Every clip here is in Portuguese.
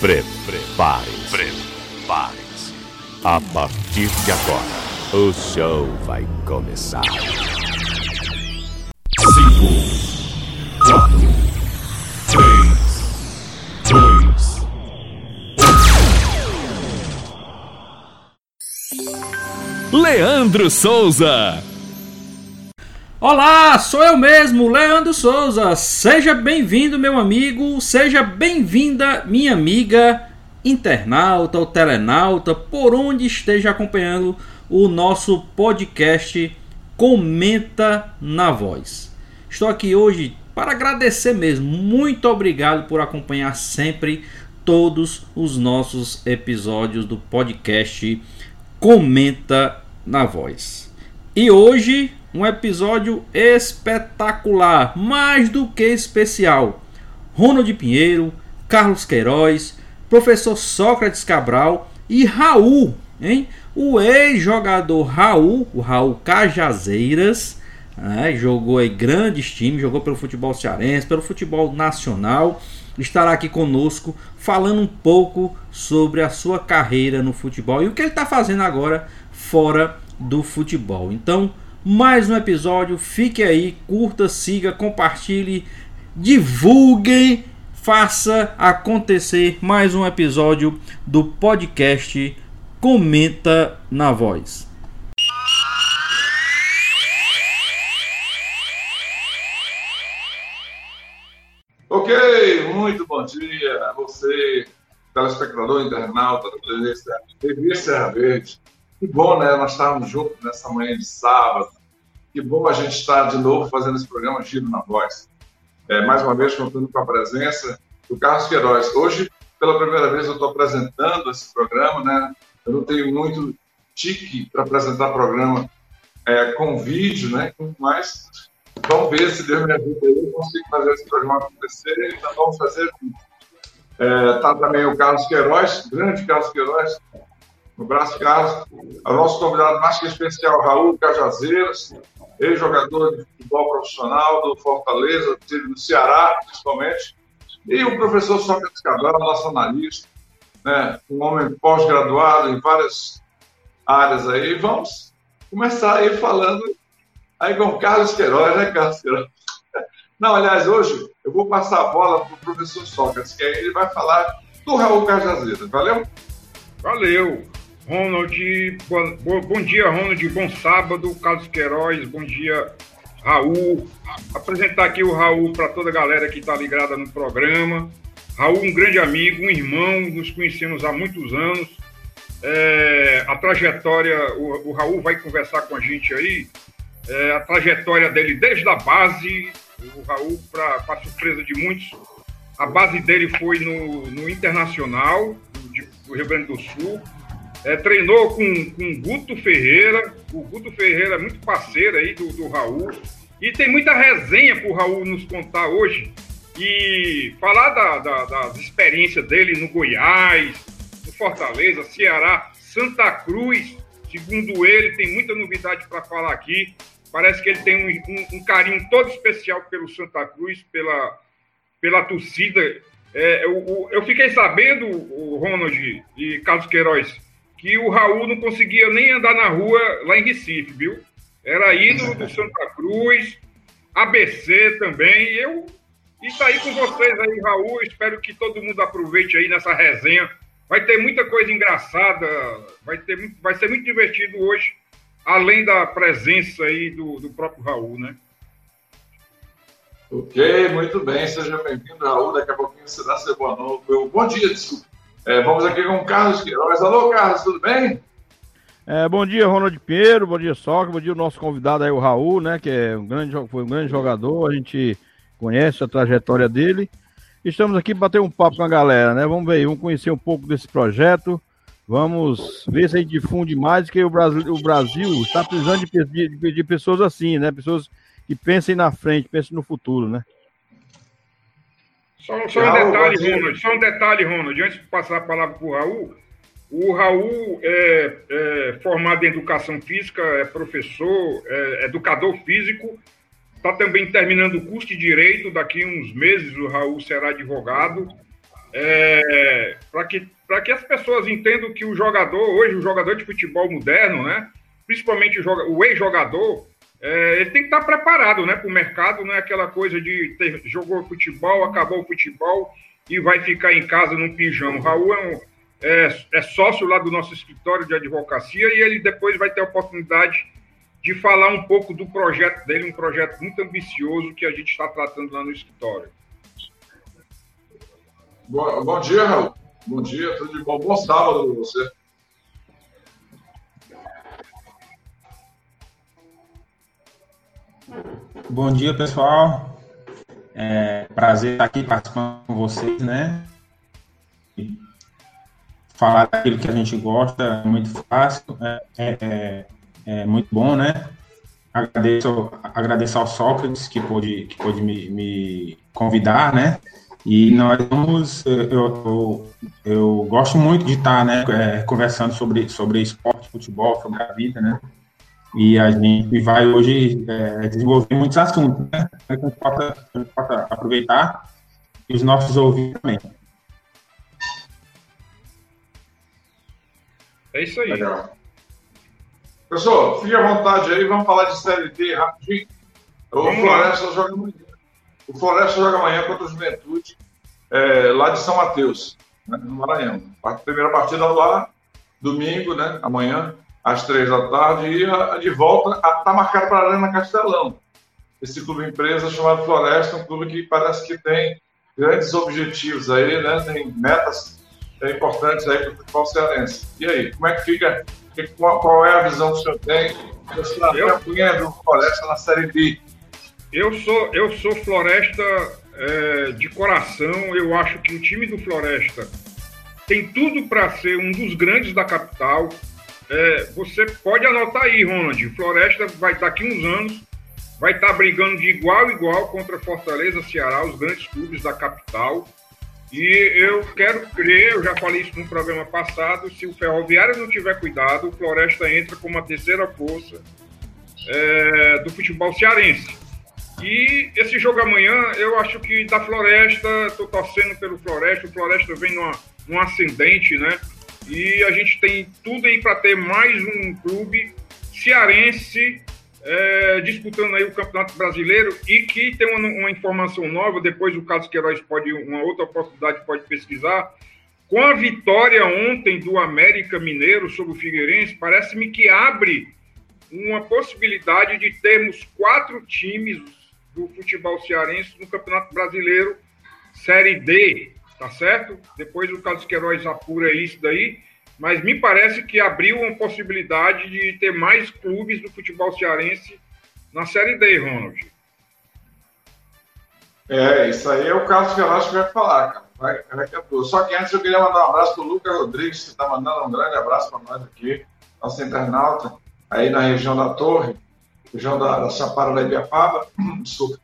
Prepare-se. Prepare-se. A partir de agora, o show vai começar. 5, 4, 3, 2. Leandro Souza. Olá, sou eu mesmo, Leandro Souza. Seja bem-vindo, meu amigo, seja bem-vinda, minha amiga internauta ou telenauta, por onde esteja acompanhando o nosso podcast Comenta na Voz. Estou aqui hoje para agradecer mesmo. Muito obrigado por acompanhar sempre todos os nossos episódios do podcast Comenta na Voz. E hoje um episódio espetacular, mais do que especial. Ronald Pinheiro, Carlos Queiroz, professor Sócrates Cabral e Raul, hein? O ex-jogador Raul, o Raul Cajazeiras, né? jogou aí grandes times, jogou pelo futebol cearense, pelo futebol nacional, estará aqui conosco falando um pouco sobre a sua carreira no futebol e o que ele está fazendo agora fora do futebol. Então, mais um episódio. Fique aí, curta, siga, compartilhe, divulguem, faça acontecer mais um episódio do podcast Comenta na Voz. Ok, muito bom dia a você, telespectador, internauta da Serra Verde. Que bom, né? Nós estávamos juntos nessa manhã de sábado. Que bom a gente estar de novo fazendo esse programa Giro na Voz. É, mais uma vez, contando com a presença do Carlos Queiroz. Hoje, pela primeira vez, eu estou apresentando esse programa, né? Eu não tenho muito tique para apresentar programa é, com vídeo, né? Mas vamos ver se Deus me ajuda aí, eu consigo fazer esse programa acontecer. Então, vamos fazer. Está é, tá também o Carlos Queiroz, grande Carlos Queiroz, um abraço, Carlos. O nosso convidado mais que especial, Raul Cajazeiras, ex-jogador de futebol profissional do Fortaleza, do Ceará, principalmente. E o professor Sócrates Cabral, nosso analista, né? um homem pós-graduado em várias áreas aí. Vamos começar aí falando aí com Carlos Queiroz, né, Carlos Queiroz? Não, aliás, hoje eu vou passar a bola para o professor Sócrates, que aí ele vai falar do Raul Cajazeiras. Valeu? Valeu! Ronald, bom, bom dia, Ronald, bom sábado, Carlos Queiroz, bom dia, Raul. Apresentar aqui o Raul para toda a galera que está ligada no programa. Raul, um grande amigo, um irmão, nos conhecemos há muitos anos. É, a trajetória, o, o, Raul vai conversar com a gente aí, é, a trajetória dele desde a base, o Raul, para surpresa de muitos, a base dele foi no, no Internacional, do, do Rio Grande do Sul, é, treinou com, com Guto Ferreira. O Guto Ferreira é muito parceiro aí do, do Raul. E tem muita resenha para o Raul nos contar hoje. E falar da, da, das experiências dele no Goiás, no Fortaleza, Ceará, Santa Cruz. Segundo ele, tem muita novidade para falar aqui. Parece que ele tem um, um, um, carinho todo especial pelo Santa Cruz, pela, pela torcida. É, eu, eu, fiquei sabendo, o Ronald e Carlos Queiroz, que o Raul não conseguia nem andar na rua lá em Recife, viu? Era ídolo do Santa Cruz, ABC também. E eu está aí com vocês aí, Raul. Espero que todo mundo aproveite aí nessa resenha. Vai ter muita coisa engraçada, vai, ter, vai ser muito divertido hoje, além da presença aí do, do próprio Raul, né? Ok, muito bem. Seja bem-vindo, Raul. Daqui a pouquinho você dá seu boa noite. Bom dia, desculpa. É, vamos aqui com o Carlos Queiroz. Alô, Carlos, tudo bem? É, bom dia, Ronald Pinheiro, bom dia, Socra, bom dia o nosso convidado aí, o Raul, né, que é um grande, foi um grande jogador, a gente conhece a trajetória dele. Estamos aqui para bater um papo com a galera, né? Vamos ver, vamos conhecer um pouco desse projeto, vamos ver se a gente difunde mais, que o Brasil, o Brasil está precisando de, de, de pessoas assim, né? Pessoas que pensem na frente, pensem no futuro, né? Só, só um detalhe, Ronald, só um detalhe, Ronald, antes de passar a palavra para o Raul. O Raul é, é, formado em educação física, é professor, é educador físico, está também terminando o curso de direito. Daqui uns meses o Raul será advogado. é, para que, que as pessoas entendam que o jogador, hoje, o jogador de futebol moderno, né? Principalmente o, o ex-jogador, é, ele tem que estar preparado né, para o mercado, não é aquela coisa de ter, jogou futebol, acabou o futebol e vai ficar em casa num pijama. O Raul é, um, é, é, sócio lá do nosso escritório de advocacia e ele depois vai ter a oportunidade de falar um pouco do projeto dele, um projeto muito ambicioso que a gente está tratando lá no escritório. Bom, bom dia, Raul. Bom dia, tudo de bom. Bom sábado para você. Bom dia, pessoal. É prazer estar aqui participando com vocês, né? Falar daquilo que a gente gosta é muito fácil, é, é, é, é muito bom, né? Agradeço, agradeço ao Sócrates que pôde, que pôde me, me convidar, né? E nós vamos, eu, eu, eu, gosto muito de estar, né, é, conversando sobre, sobre esporte, futebol, sobre a vida, né? E a gente vai hoje é, desenvolver muitos assuntos, né? Que a gente possa, a gente possa aproveitar e os nossos ouvintes também. É isso aí. Legal. Pessoal, fique à vontade aí, vamos falar de Série D rapidinho. O Floresta joga amanhã. O Floresta joga amanhã contra o Juventude, é, lá de São Mateus, né, no Maranhão. A primeira partida lá, domingo, né? Amanhã, às três da tarde, e a, a de volta está marcada para a Arena Castelão. Esse clube empresa chamado Floresta, um clube que parece que tem grandes objetivos aí, né? Tem metas é, importantes aí para o futebol cearense. E aí, como é que fica? Qual, qual é a visão que o senhor tem eu... campanha do Floresta na Série B? Eu sou, eu sou Floresta é, de coração. Eu acho que o time do Floresta tem tudo para ser um dos grandes da capital. É, você pode anotar aí, Ronald. Floresta vai daqui uns anos vai estar tá brigando de igual a igual contra Fortaleza, Ceará, os grandes clubes da capital. E eu quero crer, eu já falei isso no programa passado, se o Ferroviário não tiver cuidado, o Floresta entra como a terceira força é, do futebol cearense. E esse jogo amanhã, eu acho que da Floresta, estou torcendo pelo Floresta, o Floresta vem num ascendente, né? E a gente tem tudo aí para ter mais um clube cearense é, disputando aí o Campeonato Brasileiro e que tem uma, uma, informação nova, depois o Carlos Queiroz pode, uma outra oportunidade pode pesquisar, com a vitória ontem do América Mineiro sobre o Figueirense, parece-me que abre uma possibilidade de termos quatro times do futebol cearense no Campeonato Brasileiro Série D, tá certo? Depois o Carlos Queiroz apura isso daí, mas me parece que abriu uma possibilidade de ter mais clubes do futebol cearense na Série D, Ronald. É, isso aí é o Carlos Queiroz que vai falar, cara. Vai, é Só que antes eu queria mandar um abraço para o Lucas Rodrigues, que está mandando um grande abraço para nós aqui, nosso internauta, aí na região da Torre região da, da Chapada da Ibiapaba, desculpa,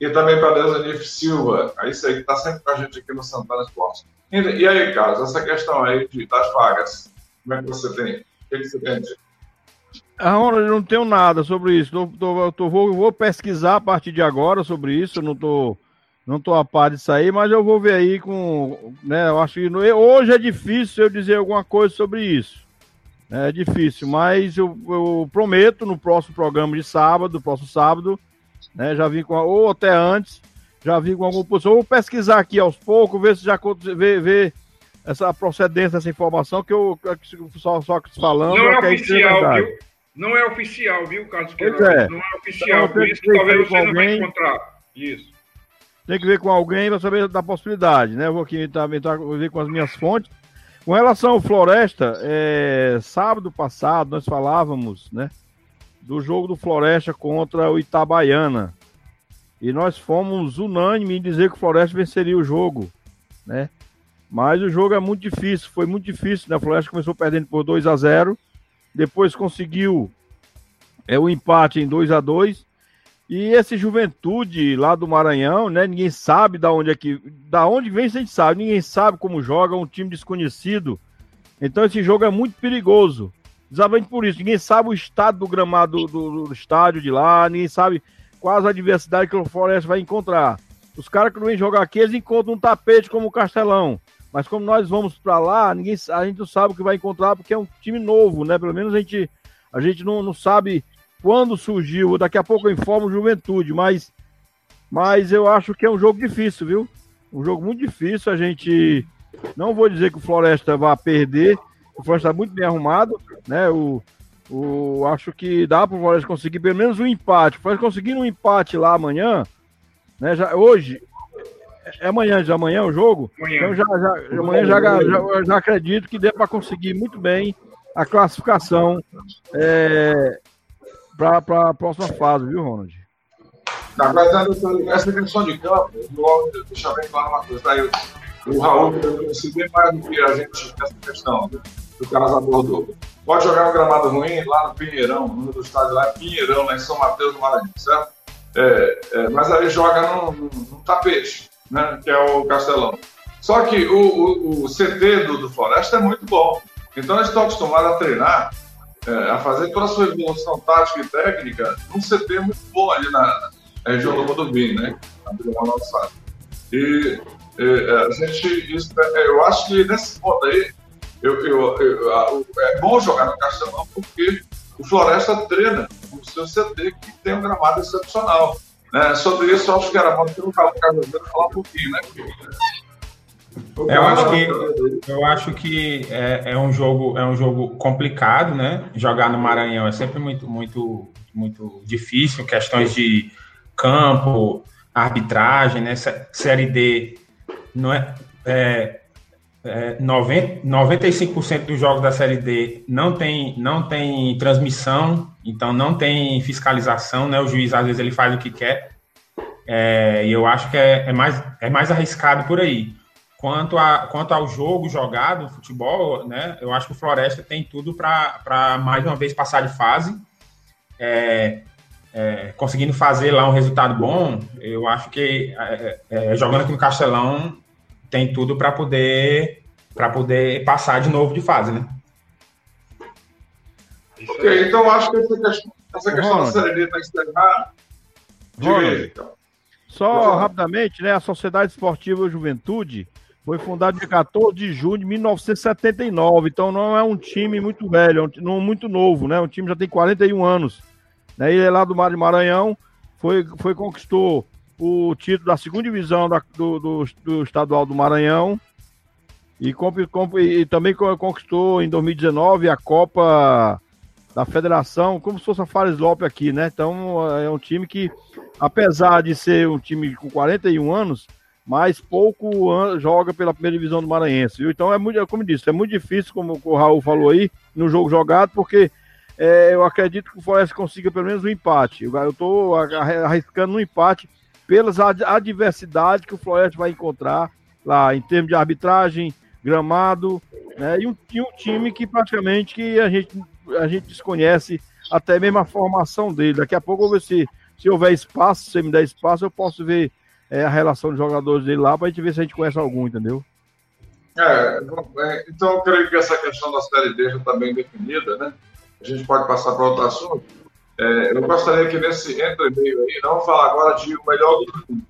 e também para Deus Silva, é isso aí que está sempre com a gente aqui no Santana Esporte. E, e aí, Carlos, essa questão aí de, das vagas, como é que você tem? O que, você tem? Ronald, eu não tenho nada sobre isso. Tô, tô, tô, vou, vou pesquisar a partir de agora sobre isso. não tô, não tô a par disso aí, mas eu vou ver aí com. Né, eu acho que hoje é difícil eu dizer alguma coisa sobre isso. É difícil, mas eu, eu prometo no próximo programa de sábado, próximo sábado, né, já vim com, ou até antes, já vim com alguma posição. Vou pesquisar aqui aos poucos, ver se já ver, ver essa procedência dessa informação que eu só, só falando. Não é, é oficial, viu? Não é oficial, viu, Carlos Queiroz? É. Não é oficial, então, por isso que talvez você alguém, não vai encontrar. Isso. Tem que ver com alguém para saber da possibilidade, né? Eu vou aqui também tá, ver com as minhas fontes. Com relação ao Floresta, é, sábado passado nós falávamos, né, do jogo do Floresta contra o Itabaiana. E nós fomos unânimes em dizer que o Floresta venceria o jogo, né? Mas o jogo é muito difícil, foi muito difícil, né? O Floresta começou perdendo por 2 a 0, depois conseguiu é o empate em 2 a 2 e esse Juventude lá do Maranhão, né? Ninguém sabe da onde é que, da onde vem, a gente sabe. Ninguém sabe como joga, um time desconhecido. Então esse jogo é muito perigoso. Exatamente por isso. Ninguém sabe o estado do gramado do, do, estádio de lá. Ninguém sabe quais a adversidade que o Floresta vai encontrar. Os caras que não vêm jogar aqui, eles encontram um tapete como o Castelão. Mas como nós vamos para lá, ninguém, a gente não sabe o que vai encontrar, porque é um time novo, né? Pelo menos a gente, a gente não, não sabe quando surgiu. Daqui a pouco eu informo Juventude, mas, mas eu acho que é um jogo difícil, viu? Um jogo muito difícil. A gente não vou dizer que o Floresta vai perder. O Floresta está muito bem arrumado, né? O, o, acho que dá para o Floresta conseguir pelo menos um empate. O Floresta conseguindo um empate lá amanhã, né? Já, hoje, é amanhã, já amanhã o jogo? Amanhã. Então já, já, amanhã já, já, já acredito que dê para conseguir muito bem a classificação é, para a próxima fase, viu, Ronald? Agora, essa questão de campo, deixa bem claro uma coisa. Tá? Eu, o Raul conhece bem mais do que a gente nessa questão né, que o Carlos abordou. Pode jogar um gramado ruim lá no Pinheirão, o número do estádio lá Pinheirão, lá em São Mateus do Maranhão, certo? É, é, mas aí joga no, no, no, tapete, né, que é o Castelão. Só que o, o, o CT do, do, Floresta é muito bom. Então eles estão acostumados a treinar, é, a fazer toda a sua evolução tática e técnica num CT muito bom ali na, na região do Modubim, né? Na Nossa. E é, é, a gente, isso, é, eu acho que nesse ponto aí, eu, eu, eu, é bom jogar no Castelão porque o Floresta treina o seu CT que tem um gramado excepcional. Né? Sobre isso, eu acho que era bom ter o Carlos falar um pouquinho, né? Eu acho que, eu acho que é, é, um jogo, é um jogo complicado, né? Jogar no Maranhão é sempre muito, muito, muito difícil. Questões de campo, arbitragem, né? Série D não é, é, é 90, 95% dos jogos da Série D não tem, não tem transmissão, então não tem fiscalização, né? O juiz às vezes ele faz o que quer. É, e eu acho que é, é, mais, é mais arriscado por aí. Quanto, a, quanto ao jogo jogado, futebol, né? Eu acho que o Floresta tem tudo para mais uma vez passar de fase. É, é, conseguindo fazer lá um resultado bom, eu acho que é, é, jogando aqui no Castelão tem tudo para poder para poder passar de novo de fase, né? Ok, então acho que essa questão, essa questão da Série D está externada. Então. Só rapidamente, né? A Sociedade Esportiva Juventude foi fundada em 14 de junho de 1979, então não é um time muito velho, é um time muito novo, né? O time já tem 41 anos. Né? Ele é lá do Mar de Maranhão, foi, foi conquistou o título da segunda divisão da, do, do, do, estadual do Maranhão e, comp, comp, e, também conquistou em 2019 a Copa da Federação, como se fosse a Fares Lopes aqui, né? Então é um time que, apesar de ser um time com 41 anos, mas pouco joga pela primeira divisão do Maranhense. Viu? Então é muito, como disse, é muito difícil, como o Raul falou aí, no jogo jogado, porque é, eu acredito que o Floresta consiga pelo menos um empate. Eu estou arriscando um empate pelas adversidades que o Floresta vai encontrar lá em termos de arbitragem, gramado, né? E um, e um time que praticamente que a gente, a gente desconhece até mesmo a formação dele. Daqui a pouco eu vou ver se, se houver espaço, se me der espaço, eu posso ver é, a relação de jogadores dele lá para a gente ver se a gente conhece algum, entendeu? É, é, então eu creio que essa questão da série D já está bem definida, né? A gente pode passar para outro assunto. É, eu gostaria que nesse entre-meio aí, não falar agora de o melhor do mundo,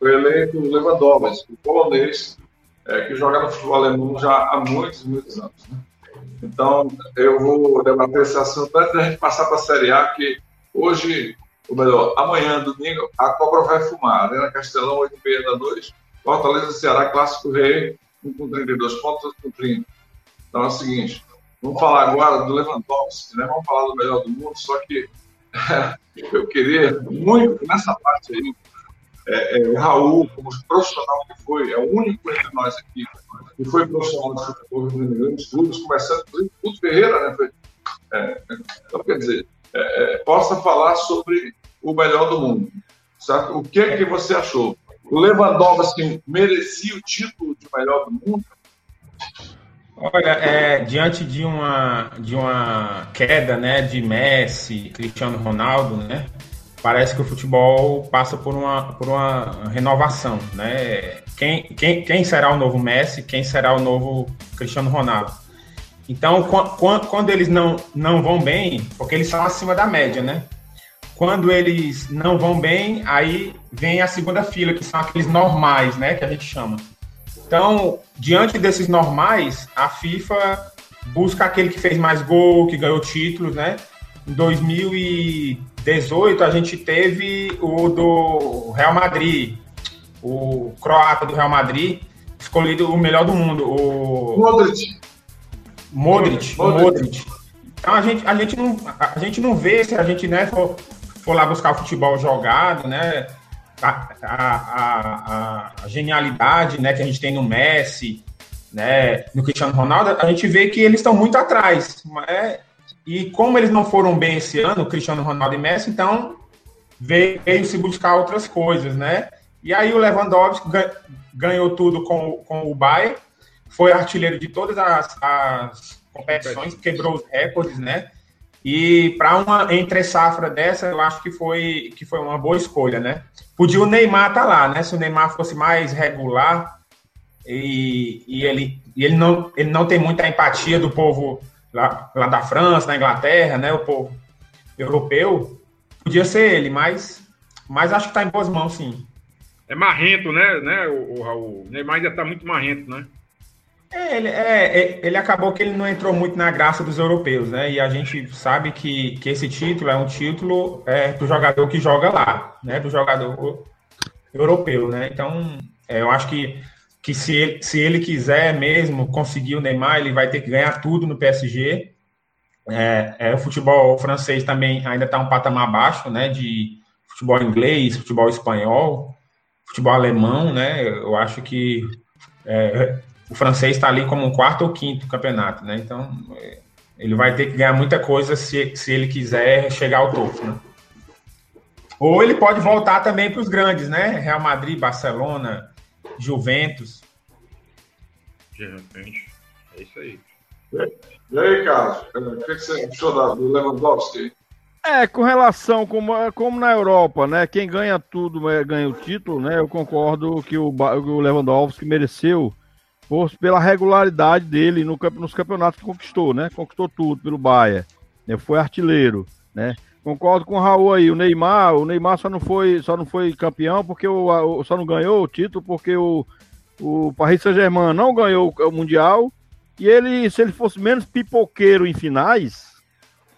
o eleito Lewandowski, o polonês, é, que joga no futebol alemão já há muitos, muitos anos. Né? Então, eu vou debater esse assunto antes da gente passar para a Série A, que hoje, ou melhor, amanhã, domingo, a cobra vai fumar. Arena Castelão, 8 h da noite, Fortaleza Ceará, Clássico Rei, um com 32 pontos, outro com 30. Então é o seguinte, vamos falar agora do Lewandowski, né? vamos falar do melhor do mundo, só que eu queria muito nessa parte aí, é, é, Raul, como profissional que foi, é o único entre nós aqui que foi profissional de futebol em grandes clubes, começando por tudo Ferreira, né? Foi, é, então, quer dizer, é, é, possa falar sobre o melhor do mundo. Certo? O que é que você achou? O Lewandowski merecia o título de melhor do mundo? Olha, é, diante de uma, de uma queda né, de Messi, Cristiano Ronaldo, né, parece que o futebol passa por uma, por uma renovação. Né? Quem, quem, quem será o novo Messi? Quem será o novo Cristiano Ronaldo? Então, quando, quando eles não, não vão bem, porque eles são acima da média, né? Quando eles não vão bem, aí vem a segunda fila, que são aqueles normais, né? Que a gente chama. Então, diante desses normais, a FIFA busca aquele que fez mais gol, que ganhou títulos, né? Em 2018, a gente teve o do Real Madrid, o croata do Real Madrid, escolhido o melhor do mundo, o Modric. Modric. Modric. Modric. Então a gente, a, gente não, a gente não vê se a gente né, for, for lá buscar o futebol jogado, né? A, a, a, genialidade né, que a gente tem no Messi, né, no Cristiano Ronaldo, a gente vê que eles estão muito atrás. Né? E como eles não foram bem esse ano, Cristiano Ronaldo e Messi, então veio, veio se buscar outras coisas, né? E aí o Lewandowski ganhou tudo com, com o Bayern, foi artilheiro de todas as, as competições, quebrou os recordes, né? E para uma entre safra dessa, eu acho que foi que foi uma boa escolha, né? Podia o Neymar estar tá lá, né? Se o Neymar fosse mais regular e, e ele, e ele, não, ele não tem muita empatia do povo lá, lá da França, da Inglaterra, né? O povo europeu, podia ser ele, mas, mas acho que está em boas mãos, sim. É marrento, né, né o, o Raul? O Neymar ainda está muito marrento, né? É ele, é, é, ele acabou que ele não entrou muito na graça dos europeus, né? E a gente sabe que, que esse título é um título é, do jogador que joga lá, né? Do jogador europeu, né? Então, é, eu acho que, que se, ele, se ele quiser mesmo conseguir o Neymar, ele vai ter que ganhar tudo no PSG. É, é, o futebol francês também ainda está um patamar abaixo, né? De futebol inglês, futebol espanhol futebol alemão, né? Eu acho que é, o francês está ali como um quarto ou quinto campeonato, né? Então é, ele vai ter que ganhar muita coisa se, se ele quiser chegar ao topo, né? Ou ele pode voltar também para os grandes, né? Real Madrid, Barcelona, Juventus. De repente, é isso aí. E aí, Carlos, o que você achou do Lewandowski? É, com relação como, como na Europa, né? Quem ganha tudo é, ganha o título, né? Eu concordo que o, o Lewandowski mereceu por, pela regularidade dele no, nos campeonatos que conquistou, né? Conquistou tudo pelo Bayern, né? Foi artilheiro, né? Concordo com o Raul aí, o Neymar, o Neymar só não foi, só não foi campeão porque o só não ganhou o título porque o, o Paris Saint-Germain não ganhou o mundial e ele, se ele fosse menos pipoqueiro em finais,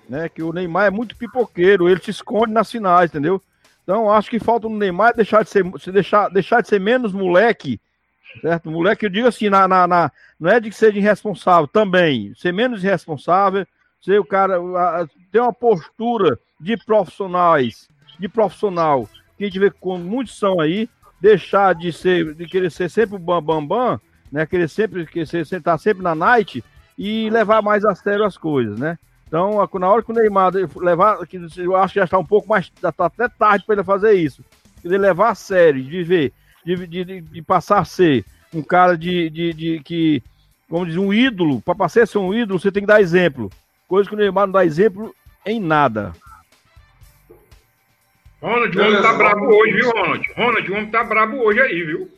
né? Que o Neymar é muito pipoqueiro, ele se esconde nas finais, entendeu? Então acho que falta no Neymar deixar de ser, se deixar, deixar de ser menos moleque, certo? Moleque, eu digo assim, na, na, na não é de ser irresponsável também, ser menos irresponsável, ser o cara, ter uma postura de profissionais, de profissional, que a gente vê como muitos são aí, deixar de ser, de querer ser sempre o bambambam, bam, bam, né? Querer sempre, querer estar sempre na night e levar mais a sério as coisas, né? Então, na hora que o Neymar levar, que eu acho que já está um pouco mais, já está até tarde para ele fazer isso. Ele levar a sério, de ver, de, de, de passar a ser um cara de, de, de que, como diz, um ídolo. Para passar a ser um ídolo, você tem que dar exemplo. Coisa que o Neymar não dá exemplo em nada. Ronald, o homem tá brabo hoje, viu, Ronald? Ronald, o homem tá brabo hoje aí, viu?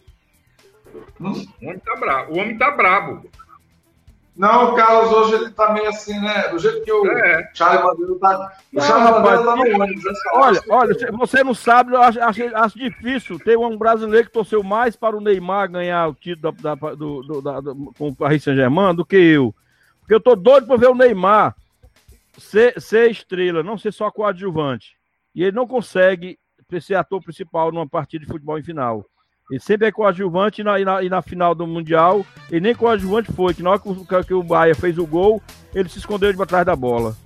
Hum? O homem tá brabo. O homem tá brabo. Não, o Carlos hoje ele tá meio assim, né? Do jeito que o é. Charlie Bandeira tá. O Charlie Bandeira tá no ônibus. Né? Olha, olha, você não sabe, eu acho, acho, acho, difícil. Tem um brasileiro que torceu mais para o Neymar ganhar o título da, da, do, do, da, do, com o Paris Saint-Germain do que eu. Porque eu tô doido para ver o Neymar ser, ser estrela, não ser só coadjuvante. E ele não consegue ser ator principal numa partida de futebol em final. Ele sempre é coadjuvante e na, e na, e na final do Mundial, ele nem coadjuvante foi, que na hora que o, que o Bahia fez o gol, ele se escondeu de trás da bola.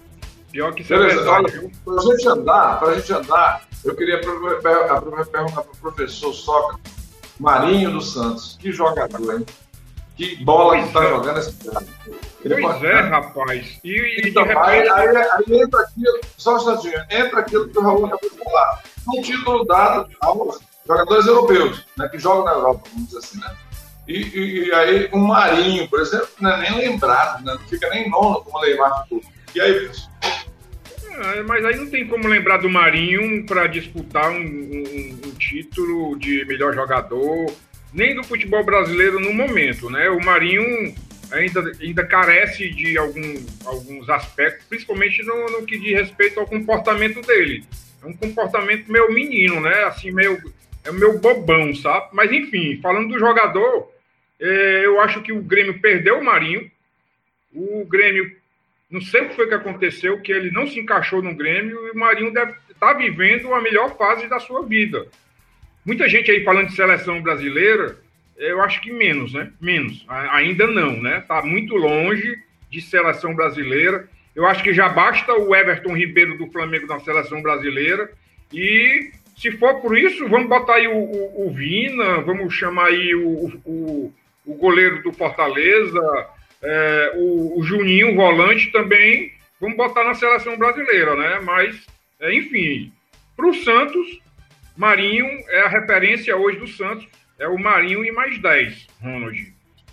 Pior que isso é verdade. Para a gente andar, para a gente andar, eu queria perguntar para o professor Sócrates, Marinho dos Santos, que jogador, hein? Que bola pois que está é. jogando esse cara. Ele pois é, rapaz. E, e então, repente... aí, aí, aí, entra aquilo, só um instantinho, entra aquilo que o Raul acabou de falar. Um título dado aos jogadores europeus, né, que jogam na Europa, vamos dizer assim, né? E, e, e aí um Marinho, por exemplo, não é nem lembrado, né? não fica nem nono como o Neymar ficou. E aí? É, mas aí não tem como lembrar do Marinho para disputar um, um, um, título de melhor jogador, nem do futebol brasileiro no momento, né? O Marinho ainda, ainda carece de algum, alguns aspectos, principalmente no, no que diz respeito ao comportamento dele. É um comportamento meio menino, né? Assim, meio é o meu bobão, sabe? Mas enfim, falando do jogador, É, eu acho que o Grêmio perdeu o Marinho. O Grêmio, não sei o que foi que aconteceu, que ele não se encaixou no Grêmio e o Marinho deve estar tá vivendo a melhor fase da sua vida. Muita gente aí falando de seleção brasileira, eu acho que menos, né? Menos. Ainda não, né? Está muito longe de seleção brasileira. Eu acho que já basta o Everton Ribeiro do Flamengo na seleção brasileira. E se for por isso, vamos botar aí o, o, o Vina, vamos chamar aí o, o, o goleiro do Fortaleza, é, o, o Juninho, volante também, vamos botar na seleção brasileira, né? Mas, é, enfim, para o Santos, Marinho é a referência hoje do Santos, é o Marinho e mais 10, Ronald.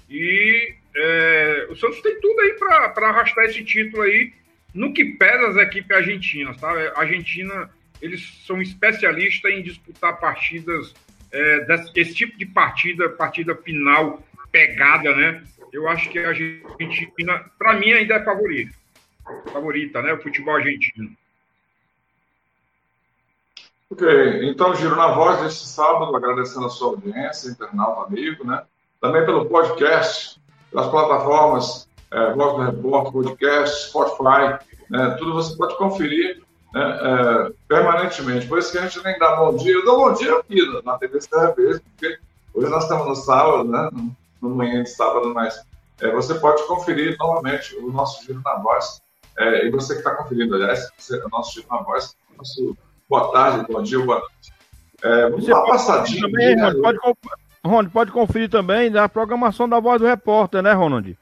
E é, o Santos tem tudo aí para arrastar esse título aí, no que pesa as equipes argentinas, tá? A Argentina, eles são especialistas em disputar partidas, é, esse tipo de partida, partida final, pegada, né? Eu acho que a Argentina, para mim, ainda é favorita. Favorita, né? O futebol argentino. Ok, então giro na voz deste sábado, agradecendo a sua audiência, internauta amigo, né? Também pelo podcast, pelas plataformas é, Voz do Repórter, podcast, Spotify, né? tudo você pode conferir né? é, permanentemente. Por isso que a gente nem dá bom dia. Eu dou bom dia aqui na TV Serra Verde, porque hoje nós estamos no sábado, né? No, manhã de sábado, mas é, você pode conferir novamente o nosso Giro na Voz. É, e você que está conferindo, aliás, o nosso Giro na Voz, nosso boa tarde, bom dia, boa noite. É, vamos dar uma passadinha. Também, né? Pode, Ronald, pode conferir também da programação da Voz do Repórter, né, Ronald?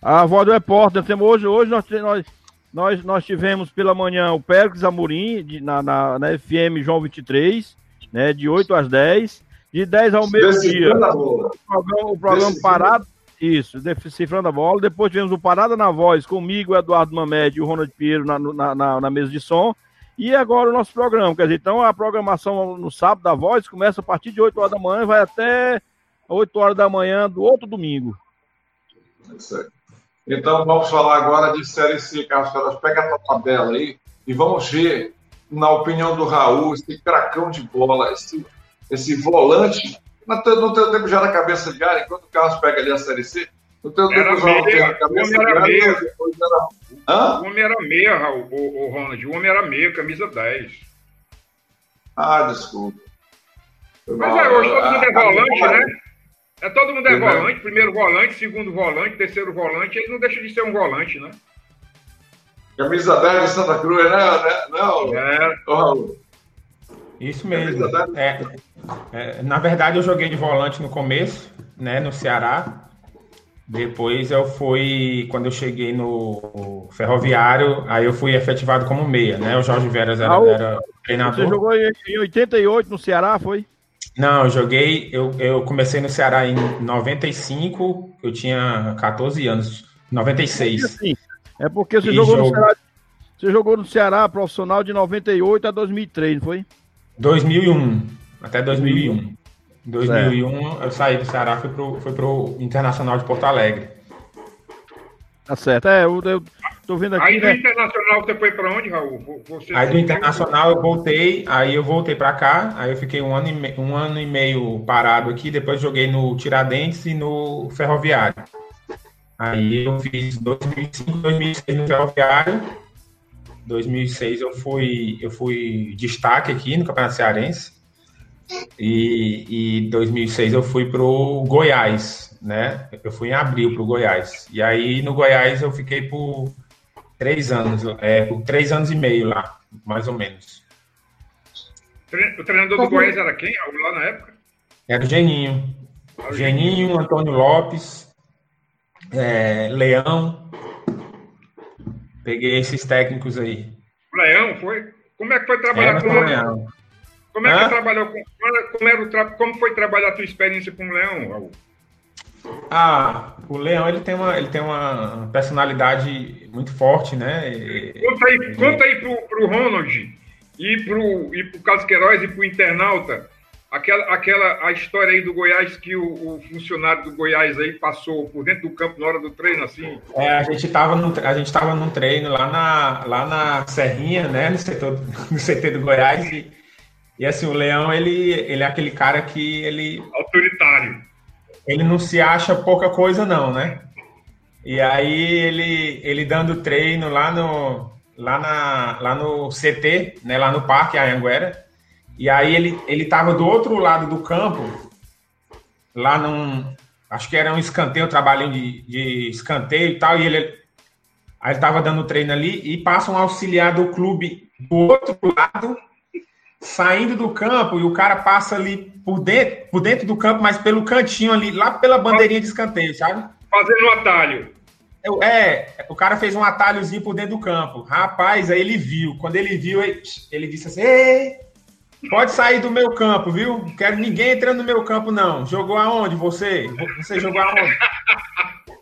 A Voz do Repórter, temos hoje, hoje nós, nós, nós, nós tivemos pela manhã o Pérez Amorim, de, na, na, na, FM João 23, né, de 8 às 10, de 10 ao meio-dia. O programa, o programa Parado, isso, Decifrando a Bola. Depois tivemos o Parada na Voz, comigo, o Eduardo Mamed e o Ronald Pinheiro na, na, na, na mesa de som. E agora o nosso programa, quer dizer, então a programação no sábado da Voz começa a partir de 8 horas da manhã e vai até 8 horas da manhã do outro domingo. Então vamos falar agora de Série C, Carlos Carlos. Pega a tua tabela aí e vamos ver, na opinião do Raul, esse cracão de bola, esse, esse volante. No teu, no teu tempo já era cabeça de área, enquanto o Carlos pega ali a Série C, no teu era tempo meia, já era cabeça de área, depois era Hã? O homem era meia, Raul, o, o Ronald. O homem era meia, camisa 10. Ah, desculpa. Mas é, hoje todo mundo é volante, né? É, todo mundo é volante, primeiro volante, segundo volante, terceiro volante, ele não deixa de ser um volante, né? Camisa 10 de Santa Cruz, né? Não, é. Oh. Isso mesmo. É, é, na verdade, eu joguei de volante no começo, né, no Ceará. Depois eu fui, quando eu cheguei no ferroviário, aí eu fui efetivado como meia, né? O Jorge Veras era, ah, era treinador. Você jogou em 88 no Ceará, foi? Não, eu joguei, eu, eu comecei no Ceará em 95, eu tinha 14 anos, 96. Assim, é porque você jogou, no Ceará, você jogou no Ceará profissional de 98 a 2003, não foi? 2001, até 2001. Em 2001, certo. eu saí do Ceará e fui pro, fui pro Internacional de Porto Alegre. Tá certo. É, eu, eu tô vendo aqui. Aí do né? Internacional você foi para onde, Raul? Você aí do Internacional eu voltei, aí eu voltei para cá, aí eu fiquei um ano, e meio, um ano e meio parado aqui, depois joguei no Tiradentes e no Ferroviário. Aí eu fiz 2005, 2006 no Ferroviário. 2006 eu fui, eu fui destaque aqui no Campeonato Cearense. E em 2006 eu fui para o Goiás, né? Eu fui em abril para o Goiás. E aí no Goiás eu fiquei por três anos, é, por três anos e meio lá, mais ou menos. O treinador do Goiás era quem lá na época? Era o Geninho. Ah, Geninho, Antônio Lopes, é, Leão. Peguei esses técnicos aí. Leão foi? Como é que foi trabalhar com o Leão? Como é que trabalhou com. Como, era o tra... como foi trabalhar a tua experiência com o Leão, Raul? Ah, o Leão ele tem uma, ele tem uma personalidade muito forte, né? E, conta aí, conta aí pro, pro Ronald e pro, e pro Carlos Queiroz e pro internauta aquela, aquela a história aí do Goiás que o, o, funcionário do Goiás aí passou por dentro do campo na hora do treino, assim. É, a gente estava no, a gente tava num treino lá na, lá na Serrinha, né? No setor, no CT do Goiás e e assim, o Leão, ele, ele é aquele cara que ele. Autoritário. Ele não se acha pouca coisa, não, né? E aí ele, ele dando treino lá no, lá, na, lá no CT, né, lá no Parque Anhanguera. E aí ele, ele tava do outro lado do campo, lá num. Acho que era um escanteio, um trabalhinho de, de escanteio e tal, e ele. Aí ele tava dando treino ali e passa um auxiliar do clube do outro lado, saindo do campo, e o cara passa ali por dentro, por dentro do campo, mas pelo cantinho ali, lá pela bandeirinha de escanteio, sabe? Fazendo um atalho. É, o cara fez um atalhozinho por dentro do campo. Rapaz, aí ele viu. Quando ele viu, ele, ele disse assim: Ei, pode sair do meu campo, viu? Não quero ninguém entrando no meu campo, não. Jogou aonde você? Você jogou aonde?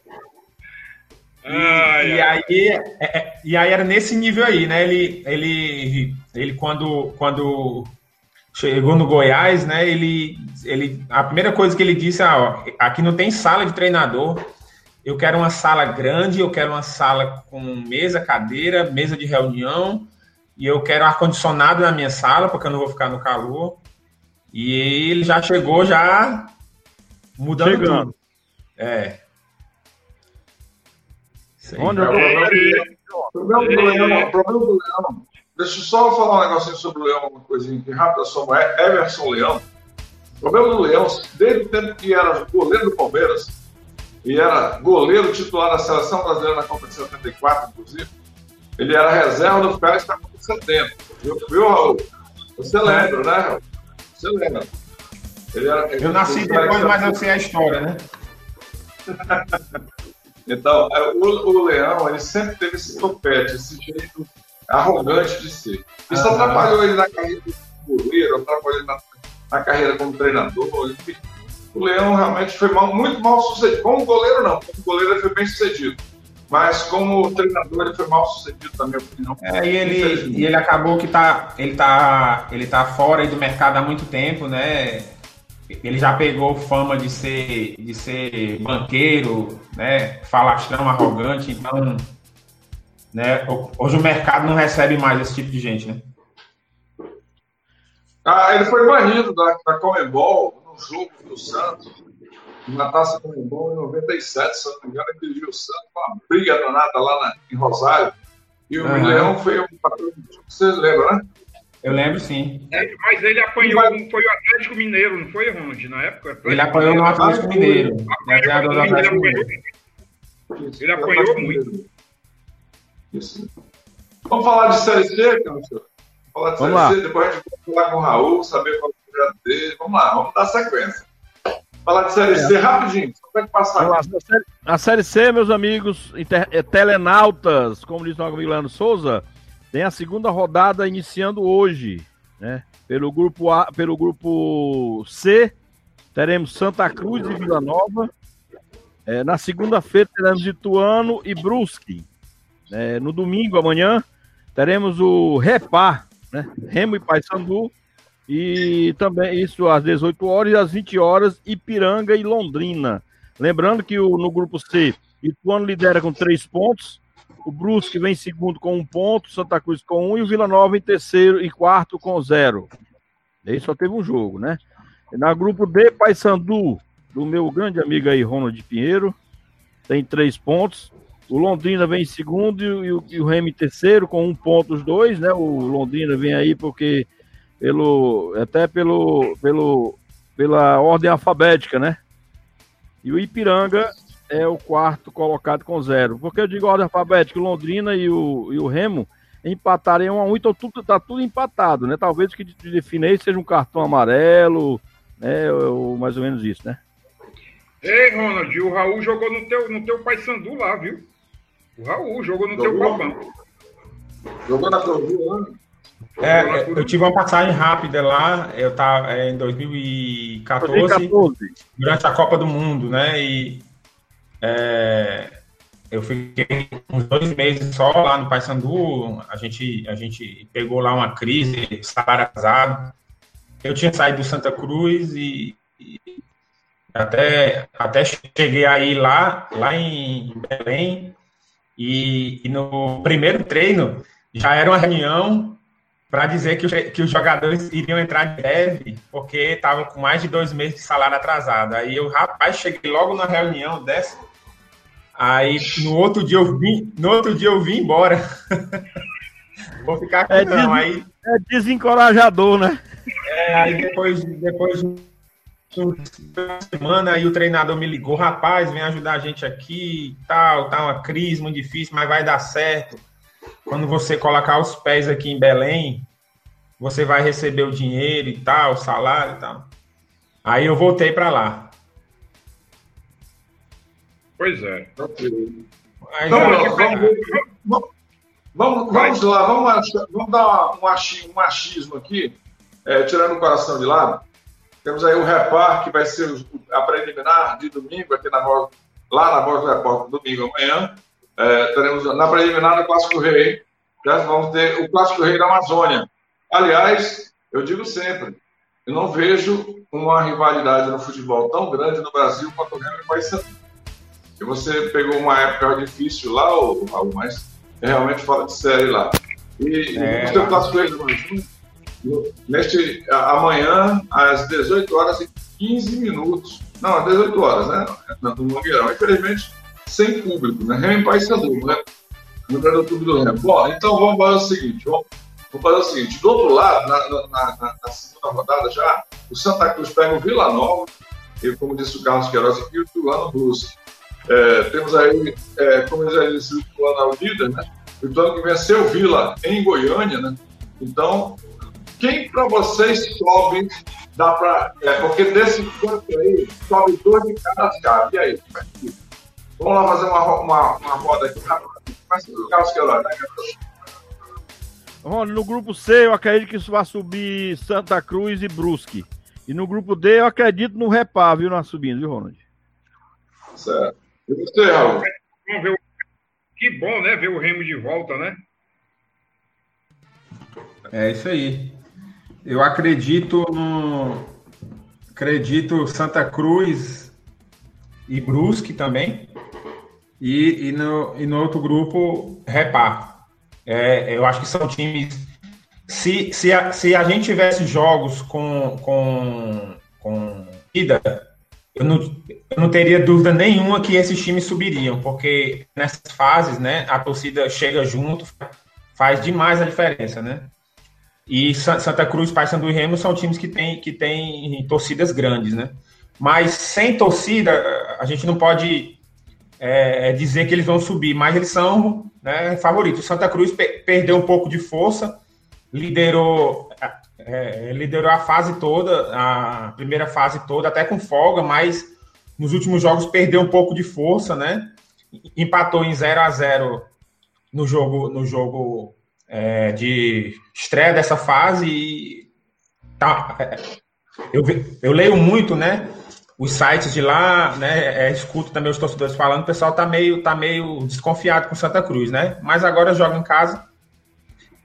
E, ai, e aí, é, é, e aí era nesse nível aí, né? Ele, ele, ele quando, quando chegou no Goiás, né? Ele, ele, a primeira coisa que ele disse, ah, ó, aqui não tem sala de treinador. Eu quero uma sala grande, eu quero uma sala com mesa, cadeira, mesa de reunião, e eu quero ar-condicionado na minha sala, porque eu não vou ficar no calor. E ele já chegou já mudando Chegando. tudo. É. Onde eu tô? Problema do Leão, problema do Leão. Deixa eu só falar um negocinho sobre o Leão, uma coisinha aqui rápida sobre Everson Leão. O problema do Leão, desde o tempo que era goleiro do Palmeiras, e era goleiro titular da seleção brasileira na Copa de 74, inclusive. Ele era reserva do Félix na Copa de 70. Viu, viu Raul? Você lembra, né, Raul? Você lembra. Ele era, eu nasci depois, mas eu sei a história, né? então, é, o, o, Leão, ele sempre teve esse topete, esse jeito arrogante de ser. Isso ah, atrapalhou ele na carreira como goleiro, atrapalhou ele na, na carreira como treinador, enfim o Leão realmente foi mal, muito mal sucedido. Como goleiro, não. Como goleiro, ele foi bem sucedido. Mas como treinador, ele foi mal sucedido, na minha opinião. É, e ele, e ele acabou que tá, ele, tá, ele tá fora do mercado há muito tempo, né? Ele já pegou fama de ser, de ser banqueiro, né? Falastrão, arrogante. Então, né? hoje o mercado não recebe mais esse tipo de gente, né? Ah, ele foi banido da, da Comembol jogo do Santos, na Taça com Comembol em 97, se não me engano, ele dirigiu o Santos, uma briga danada lá na, em Rosário. E o uhum. Leão foi um papel. Você lembra, né? Eu lembro, sim. É, mas ele apanhou, vai... foi o Atlético Mineiro, não foi, Ronald, na época? Atlético ele apanhou no Atlético Mineiro. Apanhou, ele, Atlético Mineiro. Isso, ele apanhou muito. Isso. Vamos falar de Série C, Vamos falar de Vamos Série lá. C, depois a gente vai falar com o Raul, saber qual dele. Vamos lá, vamos dar sequência. Falar de Série C rapidinho, só para passar. Lá, a série C, meus amigos, inter, é, telenautas, como diz o nosso amigo Leandro Souza, tem a segunda rodada iniciando hoje, né? Pelo grupo A, pelo grupo C, teremos Santa Cruz e Vila Nova. É, na segunda-feira teremos Ituano e Brusque. É, no domingo, amanhã, teremos o Repar, né? Remo e Paysandu. E também isso às 18 horas e às 20 horas, Ipiranga e Londrina. Lembrando que o, no grupo C, Ituano lidera com três pontos, o Brusque vem em segundo com um ponto, Santa Cruz com um e o Vila Nova em terceiro e quarto com zero. Aí só teve um jogo, né? Na grupo D, Paysandu, do meu grande amigo aí, Ronald Pinheiro, tem três pontos. O Londrina vem em segundo e o, e o Remy em terceiro, com um ponto os dois, né? O Londrina vem aí porque pelo até pelo, pelo pela ordem alfabética, né? E o Ipiranga é o quarto colocado com zero. Porque eu digo ordem alfabética, o Londrina e o, e o Remo empataram um a um, então tudo, tá tudo empatado, né? Talvez o que define seja um cartão amarelo, né? Ou, mais ou menos isso, né? Ei, Ronald, o Raul jogou no teu, no teu Paysandu lá, viu? O Raul jogou no jogou. teu Copão. Jogou na Crovil lá? É, eu tive uma passagem rápida lá, eu tava é, em 2014, 2014, durante a Copa do Mundo, né? E é, eu fiquei uns dois meses só lá no Paysandu, a gente, a gente pegou lá uma crise, salário atrasado. Eu tinha saído do Santa Cruz e, e até, até cheguei aí lá, lá em Belém, e, e no primeiro treino já era uma reunião para dizer que que os jogadores iriam entrar de greve porque estavam com mais de dois meses de salário atrasado. Aí eu, rapaz, cheguei logo na reunião dessa. Aí no outro dia eu vim, no outro dia eu vim embora. Vou ficar aqui É, não. des- Aí, É desencorajador, né? é, aí depois, depois de uma semana, aí o treinador me ligou, rapaz, vem ajudar a gente aqui, tal, tá uma crise muito difícil, mas vai dar certo. Quando você colocar os pés aqui em Belém, você vai receber o dinheiro e tal, o salário e tal. Aí eu voltei para lá. Pois é. Então, vamos, vamos, vamos, vamos lá, vamos, vamos dar um, achi- um achismo aqui, é, tirando o coração de lado. Temos aí o Repar, que vai ser a preliminar de domingo, aqui na voz, lá na Voz do Repórter, domingo amanhã. É, teremos na preliminar do Clássico Rei, já vamos ter o Clássico Rei da Amazônia. Aliás, eu digo sempre, eu não vejo uma rivalidade no futebol tão grande no Brasil quanto o Remo e Paysandu. E você pegou uma época difícil lá, ô, Raul, mas realmente fala de série lá. E É, vamos ter lá. o Clássico Rei do Brasil no- neste amanhã, às 18 horas e 15 minutos. Não, às 18 horas, né? No Mangueirão. Infelizmente, sem público, né? Remo e Paysandu, né? No Grande Clube do Remo. Bom, então vamos fazer o seguinte, vamos, vamos fazer o seguinte. Do outro lado, na, na- na- na segunda rodada já, o Santa Cruz pega o Vila Nova, e como disse o Carlos Queiroz aqui, o Tulano Brusque. É, temos aí, é, como eu já disse, o é o líder, né? O Tulano que venceu o Vila em Goiânia, né? Então, quem para vocês sobe, dá para. É, porque desse campo aí, sobe dois de cada cara. E aí? é? Vamos lá fazer uma, uma, uma roda aqui. Começa com o Carlos Queiroz, né? Rony, no grupo C eu acredito que isso vai subir Santa Cruz e Brusque. E no grupo D eu acredito no Repá, viu, na subindo, viu, Ronald? Certo. E você, Raul? Que bom, né? Ver o Remo de volta, né? É isso aí. Eu acredito no. Acredito Santa Cruz e Brusque também. E, e, no, e no outro grupo, Repar. É, eu acho que são times. Se, se, a, se a gente tivesse jogos com, com, com ida, eu não, eu não teria dúvida nenhuma que esses times subiriam, porque nessas fases, né, a torcida chega junto, faz demais a diferença, né? E Sa- Santa Cruz, Paysandu e Remo são times que têm que tem torcidas grandes, né? Mas sem torcida, a gente não pode é, dizer que eles vão subir, mas eles são né, favoritos. Santa Cruz pe- perdeu um pouco de força, liderou, é, liderou a fase toda, a primeira fase toda, até com folga, mas nos últimos jogos perdeu um pouco de força, né? Empatou em 0 a 0 no jogo, no jogo é, de estreia dessa fase e tá, é, eu, eu leio muito, né? Os sites de lá, né? é, escuto também os torcedores falando, o pessoal tá meio, tá meio desconfiado com Santa Cruz, né? Mas agora joga em casa.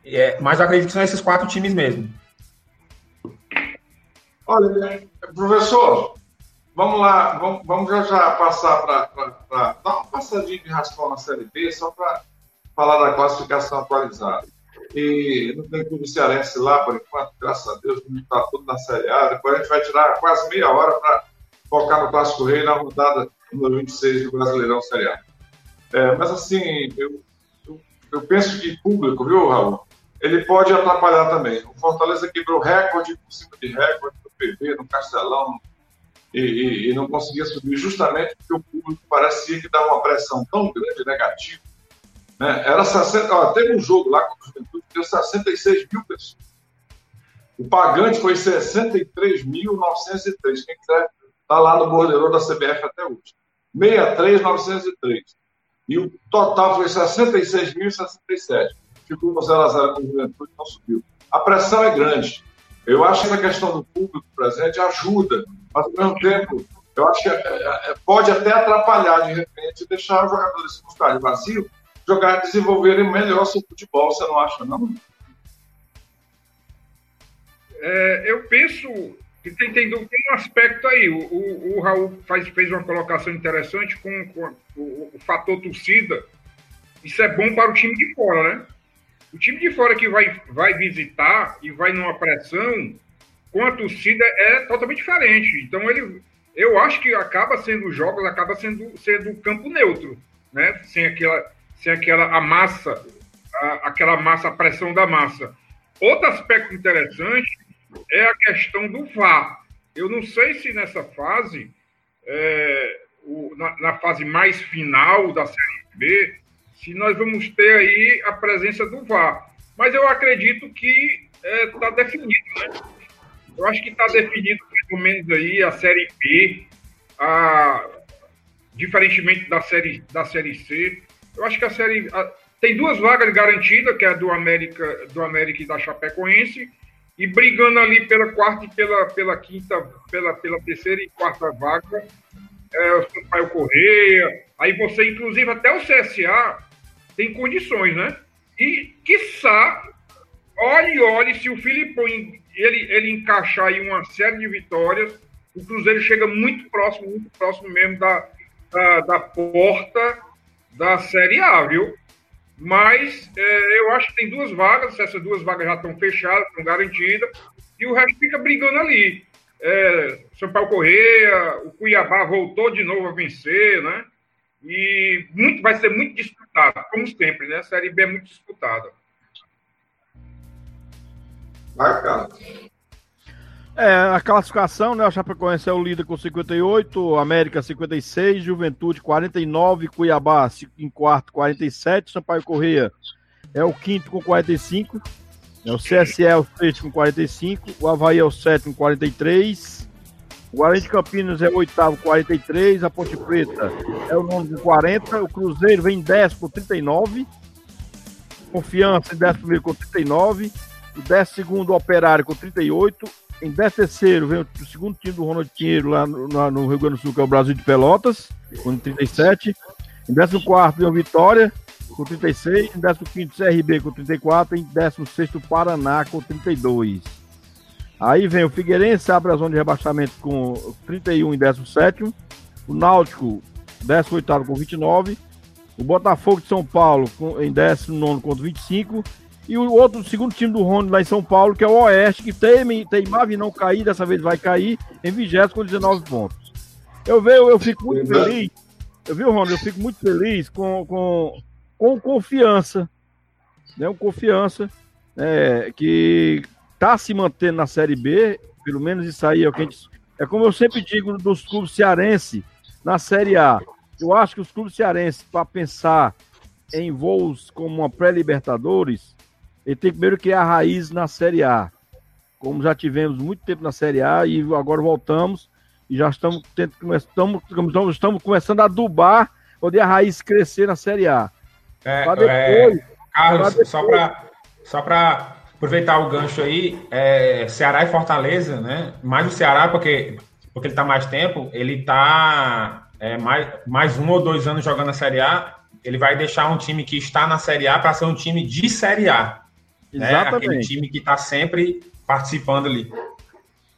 É, mas eu acredito que são esses quatro times mesmo. Olha, professor, vamos lá, vamos, vamos já, já passar para dar uma passadinha de raspão na Série B, só para falar da classificação atualizada. E não tem clube cearense lá, por enquanto, graças a Deus, está tudo na Série A. Depois a gente vai tirar quase meia hora para focar no Clássico Rei na rodada número 26 do Brasileirão Série A. É, mas assim, eu, eu, eu penso que público, viu, Raul? Ele pode atrapalhar também. O Fortaleza quebrou recorde por cima de recorde no PV, no Castelão, e, e- e não conseguia subir justamente porque o público parecia que dava uma pressão tão grande negativa. Né? Era 60, ó, teve um jogo lá com o Juventude que deu 66 mil pessoas. O pagante foi 63.903. Quem quiser, está lá no bordeiro da CBF até hoje. 63.903. E o total foi 66.067. Ficou no 0x0 com o Juventude não subiu. A pressão é grande. Eu acho que essa questão do público presente ajuda, mas ao mesmo tempo, eu acho que é, é, é, pode até atrapalhar, de repente, deixar os jogadores com estádio vazio jogar, desenvolverem melhor seu futebol, você não acha, não? É, eu penso que tem, tem, tem um aspecto aí. O, o, o Raul faz, fez uma colocação interessante com, com o, o fator torcida. Isso é bom para o time de fora, né? O time de fora que vai, vai visitar e vai numa pressão, com a torcida é totalmente diferente. Então ele, eu acho que acaba sendo os jogos, acaba sendo sendo campo neutro, né? Sem aquela, sem aquela a massa, a, aquela massa, a pressão da massa. Outro aspecto interessante é a questão do VAR. Eu não sei se nessa fase, é, o, na, na, fase mais final da Série B, se nós vamos ter aí a presença do VAR. Mas eu acredito que está é, tá definido, né? Eu acho que está definido pelo menos aí a Série B, a, diferentemente da série, da série C. Eu acho que a Série... A, tem duas vagas garantidas, que é a do América, do América e da Chapecoense, e brigando ali pela quarta e pela, pela quinta, pela, pela terceira e quarta vaga, é, o Sampaio Correia, aí você, inclusive, até o CSA tem condições, né? E, quiçá, olhe, olhe, se o Filipão ele, ele encaixar aí uma série de vitórias, o Cruzeiro chega muito próximo, muito próximo mesmo da, da, da porta da Série A, viu? Mas é, eu acho que tem duas vagas, essas duas vagas já estão fechadas, estão garantidas, e o resto fica brigando ali. É, São Paulo Correia, o Cuiabá voltou de novo a vencer, né? E muito, vai ser muito disputado, como sempre, né? A Série B é muito disputada. Vai, cara. É, a classificação, né? O Chapecoense é o líder com 58, América 56, Juventude 49, Cuiabá em quarto 47, Sampaio Correia é o quinto com 45, é o CSE é o sexto com 45, o Havaí é o sétimo com 43, o Guarani de Campinas é o oitavo com 43, a Ponte Preta é o nono com 40, o Cruzeiro vem em décimo com 39, Confiança em décimo primeiro com 39, o décimo segundo Operário com 38, em 13 terceiro vem o segundo time do Ronald Pinheiro lá no, no, Rio Grande do Sul, que é o Brasil de Pelotas, com 37. Em 14 quarto vem o Vitória, com 36. Em 15 quinto CRB, com 34. Em 16 sexto Paraná, com 32. Aí vem o Figueirense, abre a zona de rebaixamento com 31 em 17. O Náutico, 18 com 29. O Botafogo de São Paulo com, em 19 com 25. E o outro, o segundo time do Rony lá em São Paulo, que é o Oeste, que tem, teimava em não cair, dessa vez vai cair, em 20 com 19 pontos. Eu vejo, eu fico muito feliz. Eu vi, Rony, eu fico muito feliz com, com, com confiança. Né, com confiança é, que está se mantendo na Série B, pelo menos isso aí é o que a gente. É como eu sempre digo dos clubes cearenses na Série A. Eu acho que os clubes cearenses, para pensar em voos como uma pré-Libertadores, ele tem primeiro que a raiz na Série A. Como já tivemos muito tempo na Série A e agora voltamos e já estamos, tentando, estamos, estamos, estamos começando a adubar poder a raiz crescer na Série A. É, depois, é, Carlos, só para só para aproveitar o gancho aí, é, Ceará e Fortaleza, né? Mais o Ceará, porque, porque ele está mais tempo, ele está é, mais, mais um ou dois anos jogando na Série A, ele vai deixar um time que está na Série A para ser um time de Série A. Exatamente. Né? Aquele time que está sempre participando ali.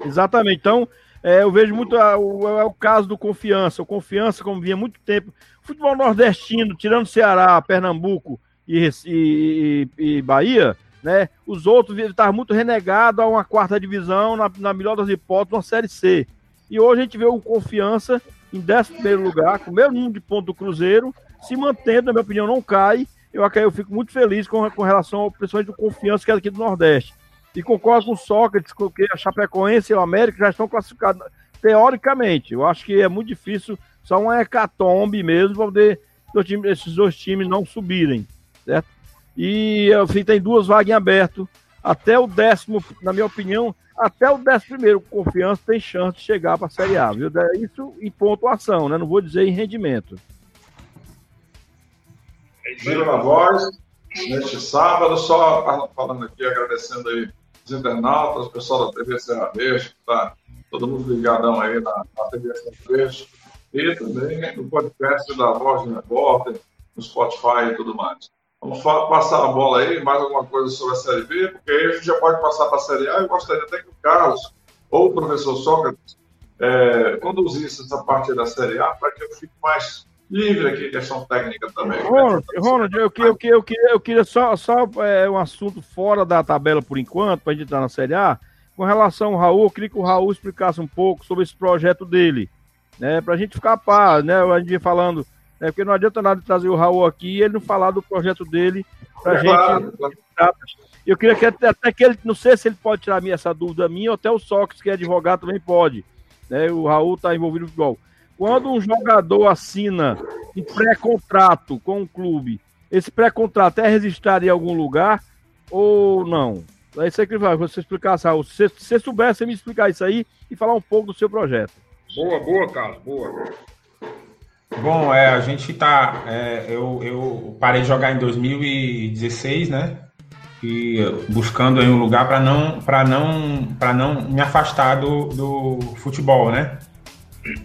Exatamente. Então, é, eu vejo muito a, o, é o caso do Confiança. O Confiança, como vinha muito tempo, futebol nordestino, tirando Ceará, Pernambuco e, e, e, e Bahia, né? Os outros estavam muito renegados a uma quarta divisão, na, na melhor das hipóteses, uma Série C. E hoje a gente vê o Confiança em 11 lugar, com o mesmo número de pontos do Cruzeiro, se mantendo, na minha opinião, não cai, eu, eu fico muito feliz com, com relação ao pessoal de confiança que é aqui do Nordeste. E concordo com o Sócrates, que a Chapecoense e o América já estão classificados teoricamente. Eu acho que é muito difícil, só uma hecatombe mesmo, para poder esses dois times não subirem, certo? E eu tem duas vagas em aberto. Até o décimo, na minha opinião, até o décimo primeiro, confiança tem chance de chegar para a Série A, viu? Isso em pontuação, né? Não vou dizer em rendimento. Giro na voz, neste sábado, só falando aqui, agradecendo aí os internautas, o pessoal da TV Serra Verde, que está todo mundo ligadão aí na, na TV Serra Verde, e também no podcast da Voz do Repórter, no Spotify e tudo mais. Vamos passar a bola aí, mais alguma coisa sobre a Série B, porque aí a gente já pode passar para a Série A. Eu gostaria até que o Carlos ou o professor Sócrates é, conduzisse essa parte da Série A para que eu fique mais livre aqui, questão técnica também. Ronald, Ronald eu, eu, eu, eu queria só, só é, um assunto fora da tabela por enquanto, para a gente entrar na Série A. Com relação ao Raul, eu queria que o Raul explicasse um pouco sobre esse projeto dele, né? Para a gente ficar a par, né? A gente falando, né, porque não adianta nada trazer o Raul aqui e ele não falar do projeto dele para a é, gente. Claro. Eu queria que até, até, que ele, não sei se ele pode tirar minha, essa dúvida minha, ou até o Sócrates, que é advogado, também pode. Né? O Raul está envolvido no futebol. Quando um jogador assina um pré-contrato com um clube, esse pré-contrato é registrado em algum lugar ou não? É isso aí que você explicar, Raul. Se você soubesse você me explicar isso aí e falar um pouco do seu projeto. Boa, boa, Carlos, boa. Bom, é, a gente tá. É, eu, eu parei de jogar em 2016, né? E buscando aí um lugar para não, para não, para não me afastar do, do futebol, né?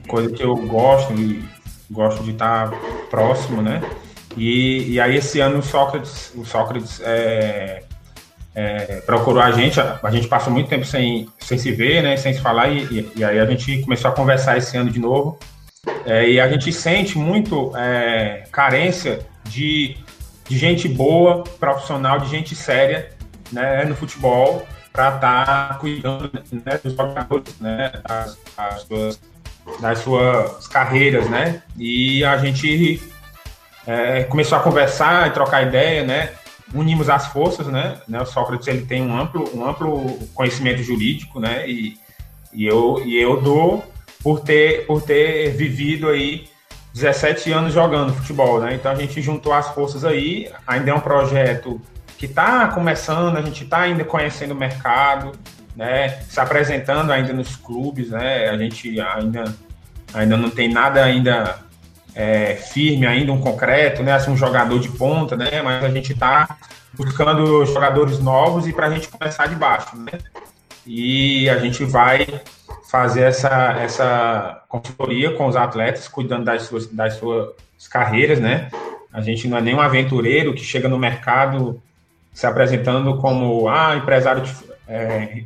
Coisa que eu gosto e gosto de estar próximo, né? E, e aí esse ano o Sócrates, o Sócrates é, é, procurou a gente, a, a, gente passou muito tempo sem, sem se ver, né? Sem se falar e, e aí a gente começou a conversar esse ano de novo. É, e a gente sente muito é, carência de, de gente boa, profissional, de gente séria né, no futebol para estar tá cuidando né, dos jogadores, né, das, das, suas, das suas carreiras, né? E a gente é, começou a conversar e trocar ideia, né? Unimos as forças, né? né o Sócrates ele tem um amplo, um amplo conhecimento jurídico, né? E, e eu, e eu dou por ter, por ter vivido aí 17 anos jogando futebol, né? Então a gente juntou as forças aí, ainda é um projeto que está começando, a gente está ainda conhecendo o mercado, né? Se apresentando ainda nos clubes, né? A gente ainda, ainda não tem nada ainda é, firme, ainda um concreto, né? Assim, um jogador de ponta, né? Mas a gente está buscando jogadores novos e para a gente começar de baixo, né? E a gente vai fazer essa, essa consultoria com os atletas, cuidando das suas, das suas carreiras, né? A gente não é nenhum aventureiro que chega no mercado se apresentando como ah, empresário de, é,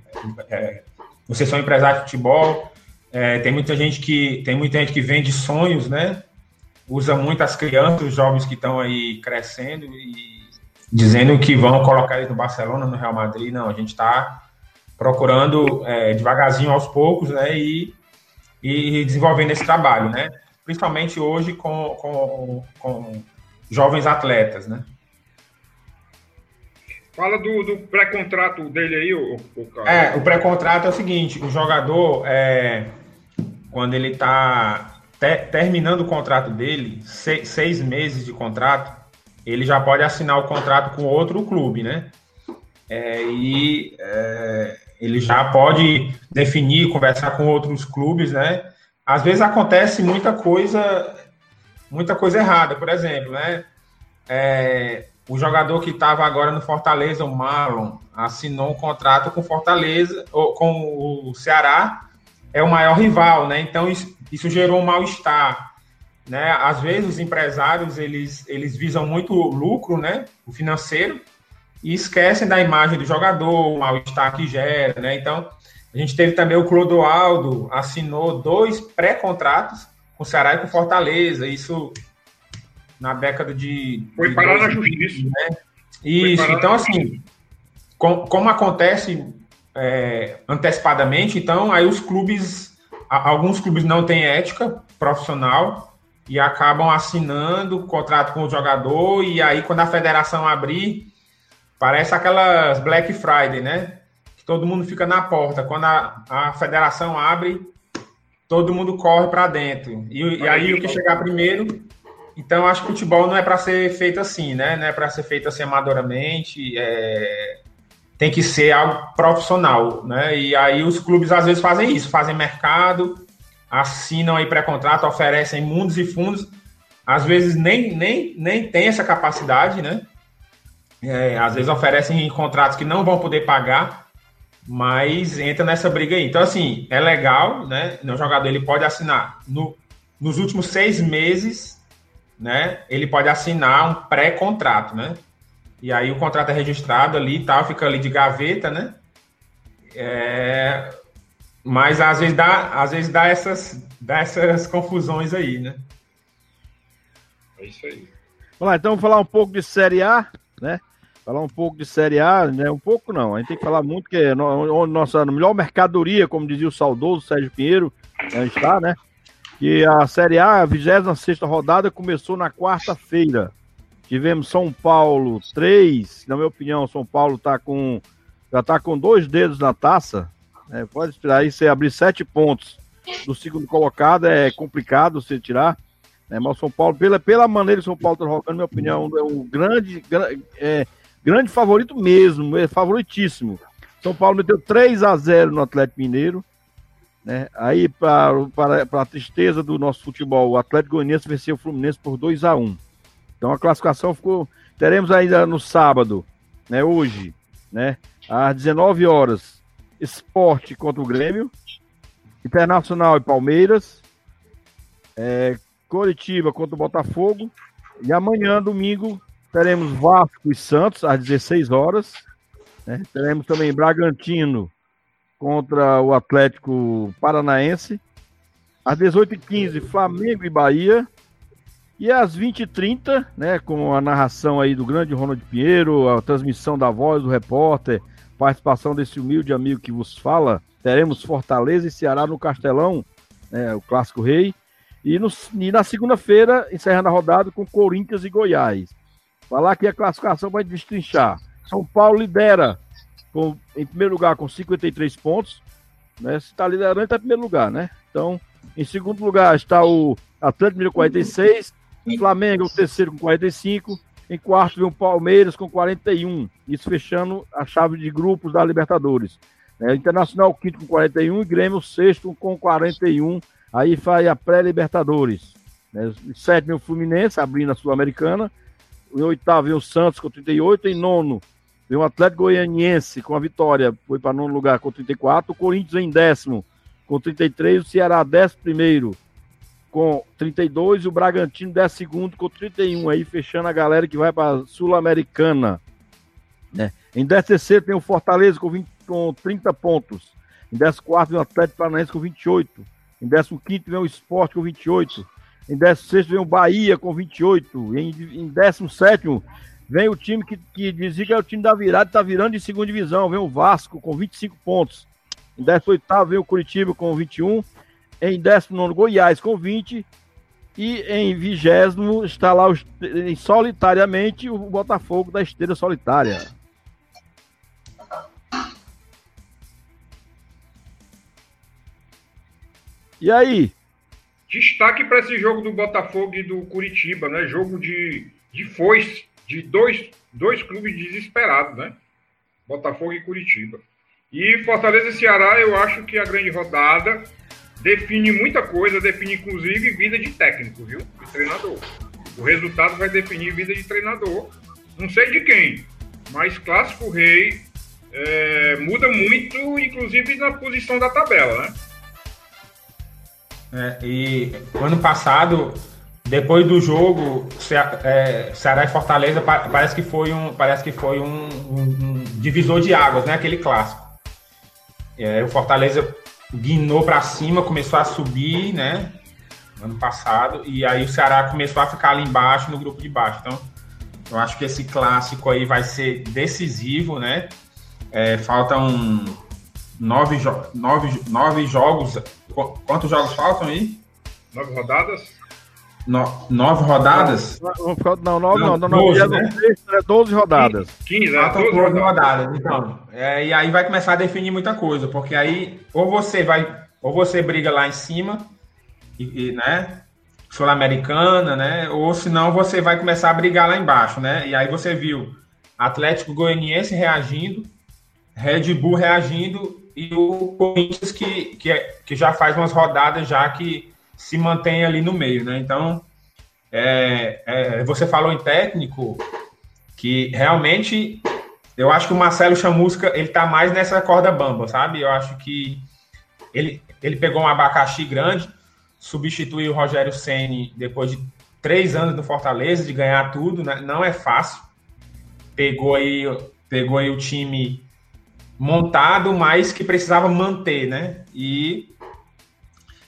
é, vocês são empresários de futebol. É, tem muita gente que tem muita gente que vende sonhos, né? Usa muito as crianças, os jovens que estão aí crescendo e dizendo que vão colocar eles no Barcelona, no Real Madrid. Não, a gente está procurando é, devagarzinho aos poucos, né, e, e desenvolvendo esse trabalho, né, principalmente hoje com, com, com jovens atletas, né. Fala do, do pré-contrato dele aí, o, o cara. É, o pré-contrato é o seguinte, o jogador, é, quando ele está te, terminando o contrato dele, seis, seis meses de contrato, ele já pode assinar o contrato com outro clube, né? É, e é, ele já pode definir, conversar com outros clubes, né? Às vezes acontece muita coisa, muita coisa errada. Por exemplo, né? É, o jogador que estava agora no Fortaleza, o Marlon, assinou um contrato com Fortaleza, ou com o Ceará, é o maior rival, né? Então isso, isso gerou um mal-estar. Né? Às vezes os empresários eles, eles visam muito lucro, né? O financeiro, e esquecem da imagem do jogador, o mal-estar que gera, né? Então, a gente teve também o Clodoaldo, assinou dois pré-contratos com o Ceará e com Fortaleza, isso na década de... Foi de parar na justiça. Né? Isso, então assim, com, como acontece é, antecipadamente, então aí os clubes, alguns clubes não têm ética profissional e acabam assinando o contrato com o jogador e aí quando a federação abrir Parece aquelas Black Friday, né? Que todo mundo fica na porta. Quando a, a federação abre, todo mundo corre para dentro. E, e, aí o que chegar primeiro. Então acho que o futebol não é para ser feito assim, né? Não é para ser feito assim amadoramente. É... Tem que ser algo profissional, né? E aí os clubes às vezes fazem isso, fazem mercado, assinam aí pré-contrato, oferecem mundos e fundos. Às vezes nem, nem, nem tem essa capacidade, né? É, às vezes oferecem contratos que não vão poder pagar, mas entra nessa briga aí. Então, assim, é legal, né? O jogador ele pode assinar no, nos últimos seis meses, né? Ele pode assinar um pré-contrato, né? E aí o contrato é registrado ali e tal, fica ali de gaveta, né? É, mas às vezes dá, às vezes dá essas, dá essas confusões aí, né? É isso aí. Vamos lá, então vamos falar um pouco de Série A, né? Falar um pouco de Série A, né? Um pouco não, a gente tem que falar muito que é no, nossa melhor mercadoria, como dizia o saudoso Sérgio Pinheiro, né, está, né? Que a Série A, a 26 rodada, começou na quarta-feira. Tivemos São Paulo 3, na minha opinião, São Paulo tá com, já está com dois dedos na taça. Né? Pode esperar aí, você abrir sete pontos do segundo colocado, é complicado você tirar. Né? Mas o São Paulo, pela, pela maneira que o São Paulo está jogando, na minha opinião, é um grande, é, grande favorito mesmo, é favoritíssimo. São Paulo meteu 3 a 0 no Atlético Mineiro. Né? Aí, para, para, para a tristeza do nosso futebol, o Atlético Goianiense venceu o Fluminense por 2 a 1 Então a classificação ficou. Teremos ainda no sábado, né? Hoje, né? Às 19 horas, esporte contra o Grêmio, Internacional e Palmeiras, é, Coritiba contra o Botafogo. E amanhã, domingo, teremos Vasco e Santos às 16 horas. Né? Teremos também Bragantino contra o Atlético Paranaense. Às 18h15, Flamengo e Bahia. E às 20h30, né, com a narração aí do grande Ronald Pinheiro, a transmissão da voz do repórter, participação desse humilde amigo que vos fala, teremos Fortaleza e Ceará no Castelão, né, o Clássico Rei. E, no, e na segunda-feira, encerrando a rodada com Corinthians e Goiás. Falar que a classificação vai destrinchar. São Paulo lidera com, em primeiro lugar com 53 pontos. Né? Se está liderando, está em primeiro lugar, né? Então, em segundo lugar está o Atlético Mineiro 46, Flamengo o terceiro com 45, em quarto vem o Palmeiras com 41. Isso fechando a chave de grupos da Libertadores. É, Internacional quinto com 41 e Grêmio sexto com 41 Aí faz a pré-Libertadores. Né? Sétimo o Fluminense, abrindo a Sul-Americana. Em oitavo vem o Santos com 38. Em nono vem o Atlético Goianiense com a vitória. Foi para nono lugar com 34. O Corinthians em décimo com 33. O Ceará décimo primeiro com 32. E o Bragantino décimo segundo com 31. Aí fechando a galera que vai para a Sul-Americana. Né? Em décimo terceiro tem o Fortaleza com, 20, com 30 pontos. Em décimo quarto vem o Atlético Paranaense com 28. Em 15 vem o Sport com 28. Em 16 vem o Bahia com 28. Em, em 17 vem o time que, que dizia que é o time da virada, está virando de segunda divisão. Vem o Vasco com 25 pontos. Em 18 vem o Curitiba com 21. Em 19 Goiás com 20. E em 20 está lá solitariamente o Botafogo da esteira solitária. E aí? Destaque para esse jogo do Botafogo e do Curitiba, né? Jogo de, de foice, de dois, dois clubes desesperados, né? Botafogo e Curitiba. E Fortaleza e Ceará, eu acho que a grande rodada define muita coisa, define inclusive vida de técnico, viu? De treinador. O resultado vai definir vida de treinador. Não sei de quem, mas Clássico Rei é, muda muito, inclusive na posição da tabela, né? É, e ano passado, depois do jogo, é, Ceará e Fortaleza parece que foi um, parece que foi um, um divisor de águas, né? Aquele clássico. É, o Fortaleza guinou para cima, começou a subir, né? Ano passado, e aí o Ceará começou a ficar ali embaixo, no grupo de baixo. Então, eu acho que esse clássico aí vai ser decisivo, né? É, faltam nove, jo nove, nove jogos. Quantos jogos faltam aí? Nove rodadas? No, nove rodadas? Não, não, nove não. não, não 12, né? é 12 rodadas. 15, né? Faltam 12 rodadas. rodadas. Então, é, e aí vai começar a definir muita coisa, porque aí ou você vai, ou você briga lá em cima, e, e né? Sul-Americana, né? Ou senão você vai começar a brigar lá embaixo, né? E aí você viu Atlético Goianiense reagindo, Red Bull reagindo e o Corinthians que, que, é, que já faz umas rodadas já que se mantém ali no meio, né? Então, é, é, você falou em técnico que realmente eu acho que o Marcelo Chamusca ele tá mais nessa corda bamba, sabe? Eu acho que ele, ele pegou um abacaxi grande, substituiu o Rogério Ceni depois de três anos no Fortaleza, de ganhar tudo, né? Não é fácil. Pegou aí, pegou aí o time montado, mas que precisava manter, né? E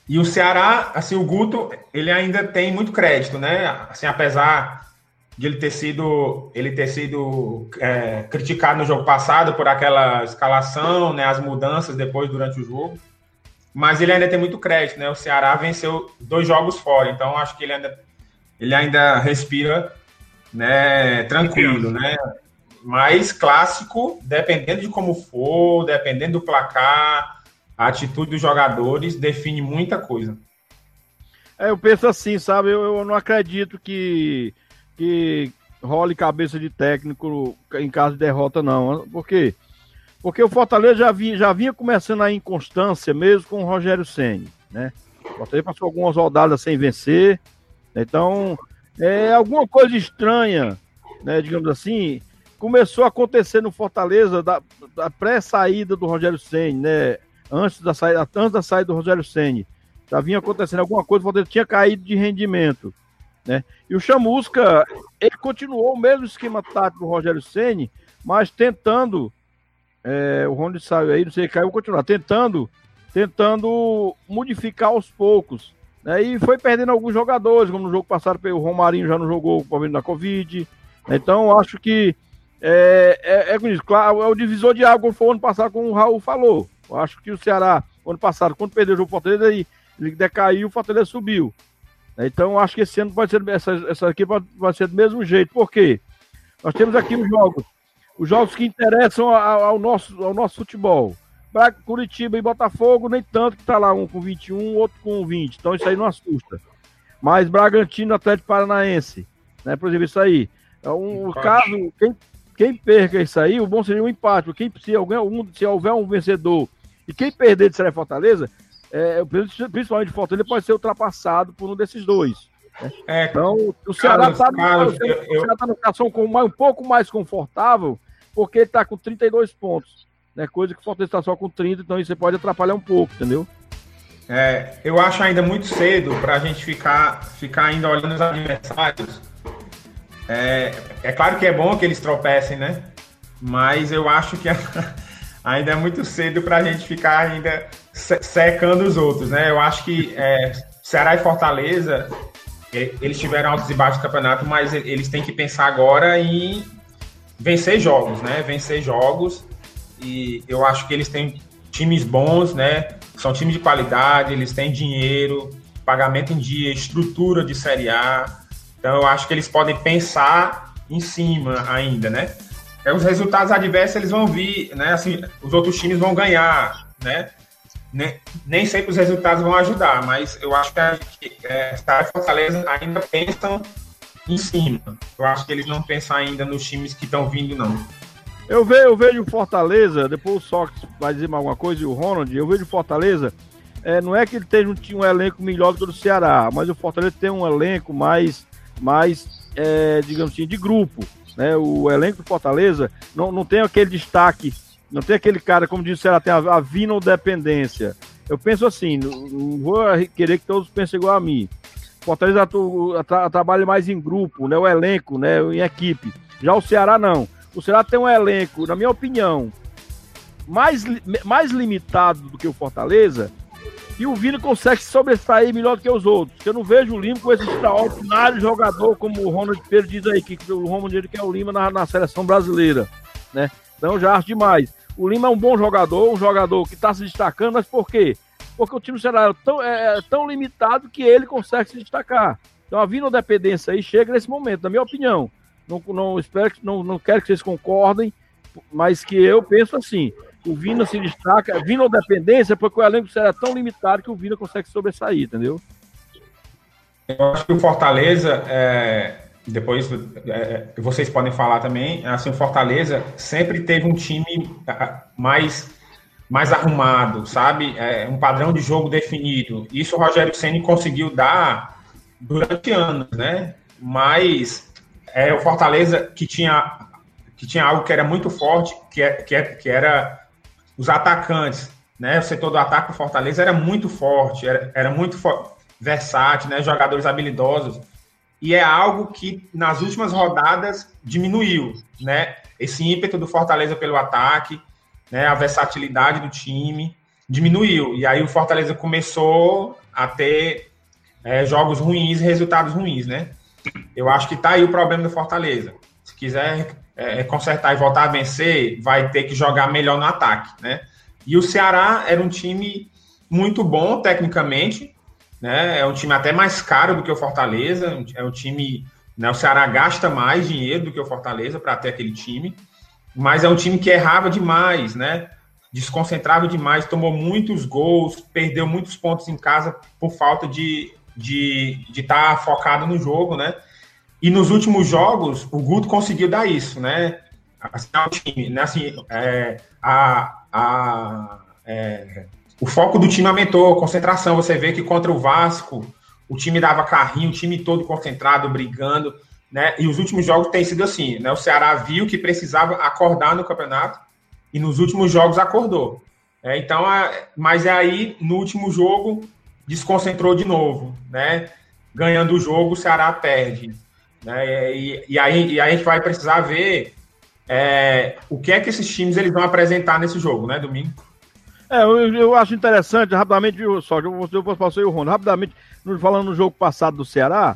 E o Ceará, assim, o Guto, ele ainda tem muito crédito, né? Assim, apesar de ele ter sido, ele ter sido é, criticado no jogo passado por aquela escalação, né? As mudanças depois durante o jogo. Mas ele ainda tem muito crédito, né? O Ceará venceu dois jogos fora, então acho que ele ainda, ele ainda respira, né? Tranquilo, né? Mas clássico, dependendo de como for, dependendo do placar, a atitude dos jogadores define muita coisa. É, eu penso assim, sabe? Eu, eu não acredito que, que role cabeça de técnico em caso de derrota, não. Por quê? Porque o Fortaleza já vinha, já vinha começando a inconstância mesmo com o Rogério Senni, né? O Fortaleza passou algumas rodadas sem vencer, então é alguma coisa estranha, né? Digamos assim, começou a acontecer no Fortaleza da, da pré-saída do Rogério Senni, né? antes da saída, antes da saída do Rogério Ceni. Já vinha acontecendo alguma coisa, o Fortaleza tinha caído de rendimento. Né? E o Chamusca, ele continuou o mesmo esquema tático do Rogério Ceni, mas tentando, é, o Rony saiu aí, não sei, caiu, continuar, tentando, tentando modificar aos poucos. Né? E foi perdendo alguns jogadores, como no jogo passado, o Romarinho já não jogou por vindo da Covid. Então, acho que é, é, é, claro, é o divisor de água, foi o ano passado, como o Raul falou. Eu acho que o Ceará, ano passado, quando perdeu o jogo Fortaleza, ele, ele decaiu, o Fortaleza subiu. Então, eu acho que esse ano pode ser, essa, essa aqui vai ser do mesmo jeito. Por quê? Nós temos aqui os jogos, os jogos que interessam ao, ao nosso, ao nosso futebol. Para Curitiba e Botafogo, nem tanto que tá lá um com 21, outro com 20. Então, isso aí não assusta. Mas Bragantino, Atlético Paranaense, né? Por exemplo, isso aí. É um caso, quem, quem perca isso aí, o bom seria um empate. Quem, se, alguém, um, se houver um vencedor e quem perder de Ceará Fortaleza, é, principalmente Fortaleza, pode ser ultrapassado por um desses dois. Né? É, então, o Ceará está tá numa situação com um pouco mais confortável, porque ele está com 32 pontos. Né? Coisa que o Fortaleza está só com 30, então isso pode atrapalhar um pouco, entendeu? É, eu acho ainda muito cedo para a gente ficar, ficar ainda olhando os adversários. É, é claro que é bom que eles tropecem, né? Mas eu acho que ainda é muito cedo para a gente ficar ainda secando os outros, né? Eu acho que é, Ceará e Fortaleza, eles tiveram altos e baixos no campeonato, mas eles têm que pensar agora em vencer jogos, né? Vencer jogos e eu acho que eles têm times bons, né? São times de qualidade, eles têm dinheiro, pagamento em dia, estrutura de Série A. Então eu acho que eles podem pensar em cima ainda, né? é, os resultados adversos eles vão vir, né? Assim, os outros times vão ganhar, né? Nem, nem sempre os resultados vão ajudar, mas eu acho que é, e Fortaleza ainda pensam em cima. Eu acho que eles não pensam ainda nos times que estão vindo, não. Eu vejo, eu vejo Fortaleza, depois o Sox vai dizer alguma coisa e o Ronald, eu vejo Fortaleza, é, não é que ele tenha um, um elenco melhor do que o do Ceará, mas o Fortaleza tem um elenco mais, mais é, digamos assim, de grupo né? O elenco do Fortaleza não, não tem aquele destaque, não tem aquele cara, como disse ela, tem a, a vino dependência. Eu penso assim, não, não vou querer que todos pensem igual a mim. Fortaleza tu, tra, trabalha mais em grupo, né? O elenco, né? Em equipe. Já o Ceará não. O Ceará tem um elenco, na minha opinião, mais, mais limitado do que o Fortaleza, e o Vini consegue se sobressair melhor do que os outros. Eu não vejo o Lima com esse extraordinário jogador, como o Ronald Pedro diz aí, que o Ronald ele quer o Lima na, na seleção brasileira, né? Então já acho demais. O Lima é um bom jogador, um jogador que está se destacando, mas por quê? Porque o time será tão, é, é, tão limitado que ele consegue se destacar. Então a Vino dependência aí chega nesse momento, na minha opinião. Não, não espero que não, não quero que vocês concordem, mas que eu penso assim o Vina se destaca, Vina ou dependência, porque o elenco será tão limitado que o Vina consegue sobressair, entendeu? Eu acho que o Fortaleza, é, depois é, vocês podem falar também, assim, o Fortaleza sempre teve um time mais, mais arrumado, sabe? É, um padrão de jogo definido. Isso o Rogério Ceni conseguiu dar durante anos, né? Mas é o Fortaleza que tinha que tinha algo que era muito forte, que, é, que, é, que era os atacantes, né? O setor do ataque do Fortaleza era muito forte, era, era muito versátil, né? Jogadores habilidosos. E é algo que nas últimas rodadas diminuiu, né? Esse ímpeto do Fortaleza pelo ataque, né? A versatilidade do time diminuiu. E aí o Fortaleza começou a ter é, jogos ruins resultados ruins, né? Eu acho que tá aí o problema do Fortaleza. Se quiser é, consertar e voltar a vencer, vai ter que jogar melhor no ataque, né? E o Ceará era um time muito bom tecnicamente, né? É um time até mais caro do que o Fortaleza, é um time, né? O Ceará gasta mais dinheiro do que o Fortaleza para ter aquele time, mas é um time que errava demais, né? Desconcentrava demais, tomou muitos gols, perdeu muitos pontos em casa por falta de de estar de tá focado no jogo, né? E nos últimos jogos, o Guto conseguiu dar isso, né? Assim, o time, né? Assim, é, a, a, é, o foco do time aumentou, a concentração. Você vê que contra o Vasco, o time dava carrinho, o time todo concentrado, brigando, né? E os últimos jogos têm sido assim, né? O Ceará viu que precisava acordar no campeonato e nos últimos jogos acordou. É, então, mas é aí, no último jogo, desconcentrou de novo, né? Ganhando o jogo, o Ceará perde. Né? E, e, aí, e aí a gente vai precisar ver é, o que é que esses times eles vão apresentar nesse jogo, né, domingo? É, eu, eu acho interessante, rapidamente, só, eu, eu passei o Rondo, rapidamente, falando no jogo passado do Ceará,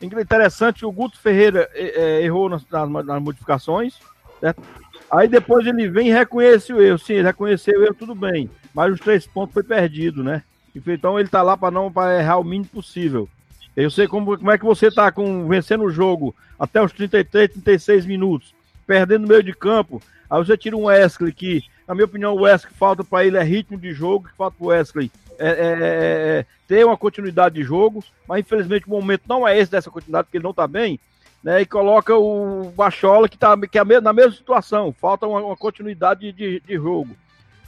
interessante que o Guto Ferreira é, é, errou nas, nas, nas, modificações, certo? Aí depois ele vem e reconhece o erro. Sim, ele reconheceu o erro, tudo bem. Mas os três pontos foi perdido, né? Então ele tá lá para não pra errar o mínimo possível. Eu sei como, como é que você tá com, vencendo o jogo até os 33, 36 minutos, perdendo no meio de campo. Aí você tira um Wesley que na minha opinião, o Wesley falta para ele é ritmo de jogo, que falta o Wesley é, é, é, é, ter uma continuidade de jogo, mas infelizmente o momento não é esse dessa continuidade, porque ele não está bem, né? E coloca o Bachola, que está que é na mesma situação, falta uma, uma continuidade de, de, jogo.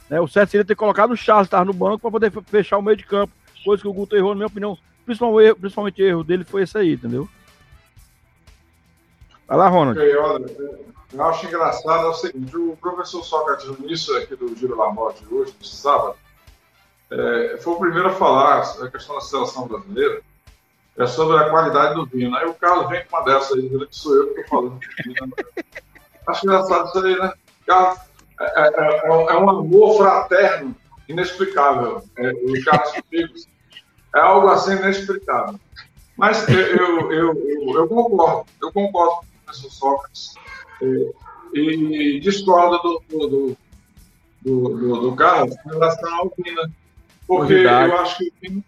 Né? O certo seria ter colocado o Charles estar no banco para poder fechar o meio de campo, coisa que o Guto errou, na minha opinião. Principalmente, principalmente o erro dele foi esse aí, entendeu? Vai lá, Ronald. Eu acho engraçado é o seguinte: o professor Sócrates, no início aqui do Giro La Morte de hoje, de sábado, é, foi o primeiro a falar a questão da seleção brasileira, é sobre a qualidade do vinho. Aí o Carlos vem com uma dessas aí, que sou eu que estou falando. acho engraçado isso aí, né? Carlos, é, é, é, é, um amor fraterno inexplicável. É, o Carlos Picos é algo assim inexplicável. Mas eu, eu, eu, eu concordo, eu concordo com o professor Sócrates e discordo do, do, do, do, do Carlos em relação ao Vina. Porque Verdade. eu acho que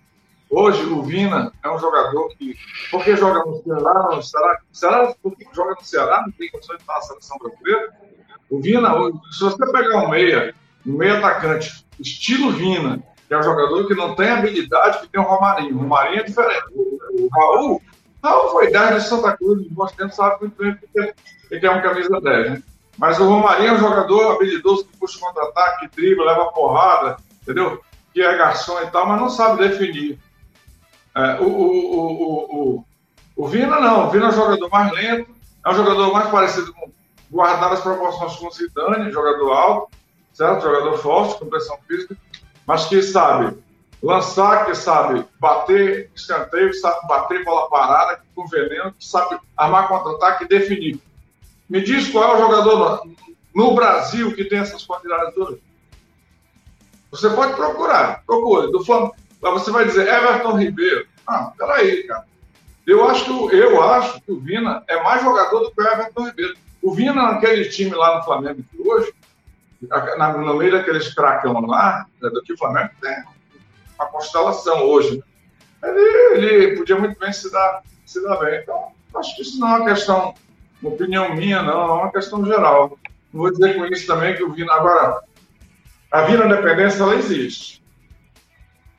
hoje o Vina é um jogador que, porque joga no Ceará, no Ceará, Ceará porque joga no Ceará, não tem condições de estar na seleção brasileira. O Vina, se você pegar um meia, um meia atacante, estilo Vina, que é um jogador que não tem habilidade que tem o Romarinho. O Romarinho é diferente. O, o Raul, foi 10 de Santa Cruz, nós temos sabe muito bem porque ele é um camisa 10, né? Mas o Romarinho é um jogador habilidoso que puxa contra-ataque, dribla, leva porrada, entendeu? Que é garçom e tal, mas não sabe definir. É, o, o, o, o, o Vina não, o Vina é um jogador mais lento, é um jogador mais parecido com, guardar as proporções com o Zidane, jogador alto, certo? Jogador forte, com pressão física, mas que sabe lançar, que sabe bater escanteio, que sabe bater bola parada, com veneno, que sabe armar contra-ataque e definir. Me diz qual é o jogador no Brasil que tem essas qualidades hoje. Você pode procurar, procure. Do Flamengo, você vai dizer Everton Ribeiro. Ah, peraí, cara. Eu acho, que, eu acho que o Vina é mais jogador do que o Everton Ribeiro. O Vina, naquele time lá no Flamengo de hoje, no meio daqueles cracão lá, né, do que o Flamengo tem uma constelação hoje. Ele, ele podia muito bem se dar, se dar bem. Então, acho que isso não é uma questão uma opinião minha, não, é uma questão geral. Não vou dizer com isso também que o Vina. Agora, a Vina Independência, ela existe.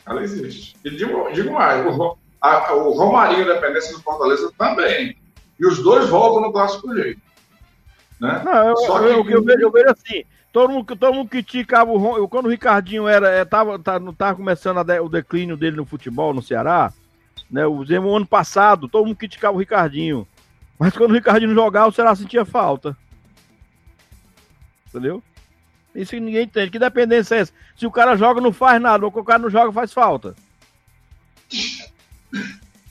Ela existe. E digo, digo mais, o, a, o Romarinho Independência do Fortaleza também. E os dois voltam no clássico jeito. Né? Não, eu, Só que... eu, eu, vejo, eu vejo assim. Todo mundo, todo mundo criticava o quando o Ricardinho era, é, tava, tá, estava começando de, o declínio dele no futebol no Ceará, né? O, ano passado, todo mundo criticava o Ricardinho. Mas quando o Ricardinho jogar, o Ceará sentia falta. Entendeu? Isso que ninguém entende. Que dependência é essa? Se o cara joga, não faz nada. Ou o cara não joga, faz falta.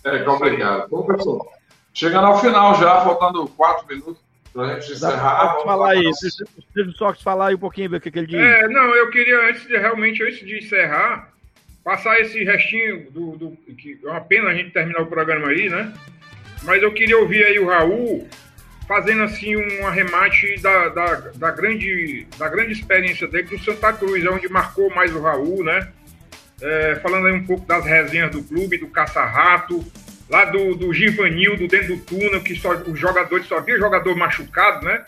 É complicado. Bom, pessoal, chegando ao final já, faltando quatro minutos pra gente encerrar. Pode falar aí, deixa o Sox falar aí um pouquinho, ver o que, que ele diz. É, não, eu queria, antes de realmente, antes de encerrar, passar esse restinho do, do, que é uma pena a gente terminar o programa aí, né? Mas eu queria ouvir aí o Raul fazendo assim um arremate da, da, da, grande, da grande experiência dele do Santa Cruz, é onde marcou mais o Raul, né? É, falando aí um pouco das resenhas do clube, do caça-rato, lá do, do Givanildo dentro do túnel, que só, os jogadores só via jogador machucado, né?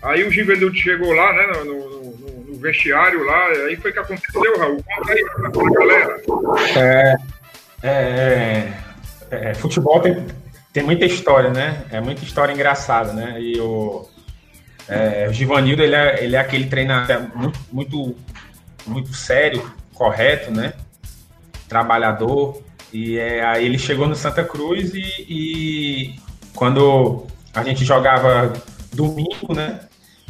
Aí o Givanildo chegou lá, né, no, no, no, vestiário lá, aí foi que aconteceu, Raul. Conta aí pra galera. É, é, é, é, futebol tem, tem muita história, né? É muita história engraçada, né? E o, é, o Givanildo, ele é, ele é aquele treinador muito, muito, muito sério, correto, né? Trabalhador. E é, aí ele chegou no Santa Cruz e, e quando a gente jogava domingo, né?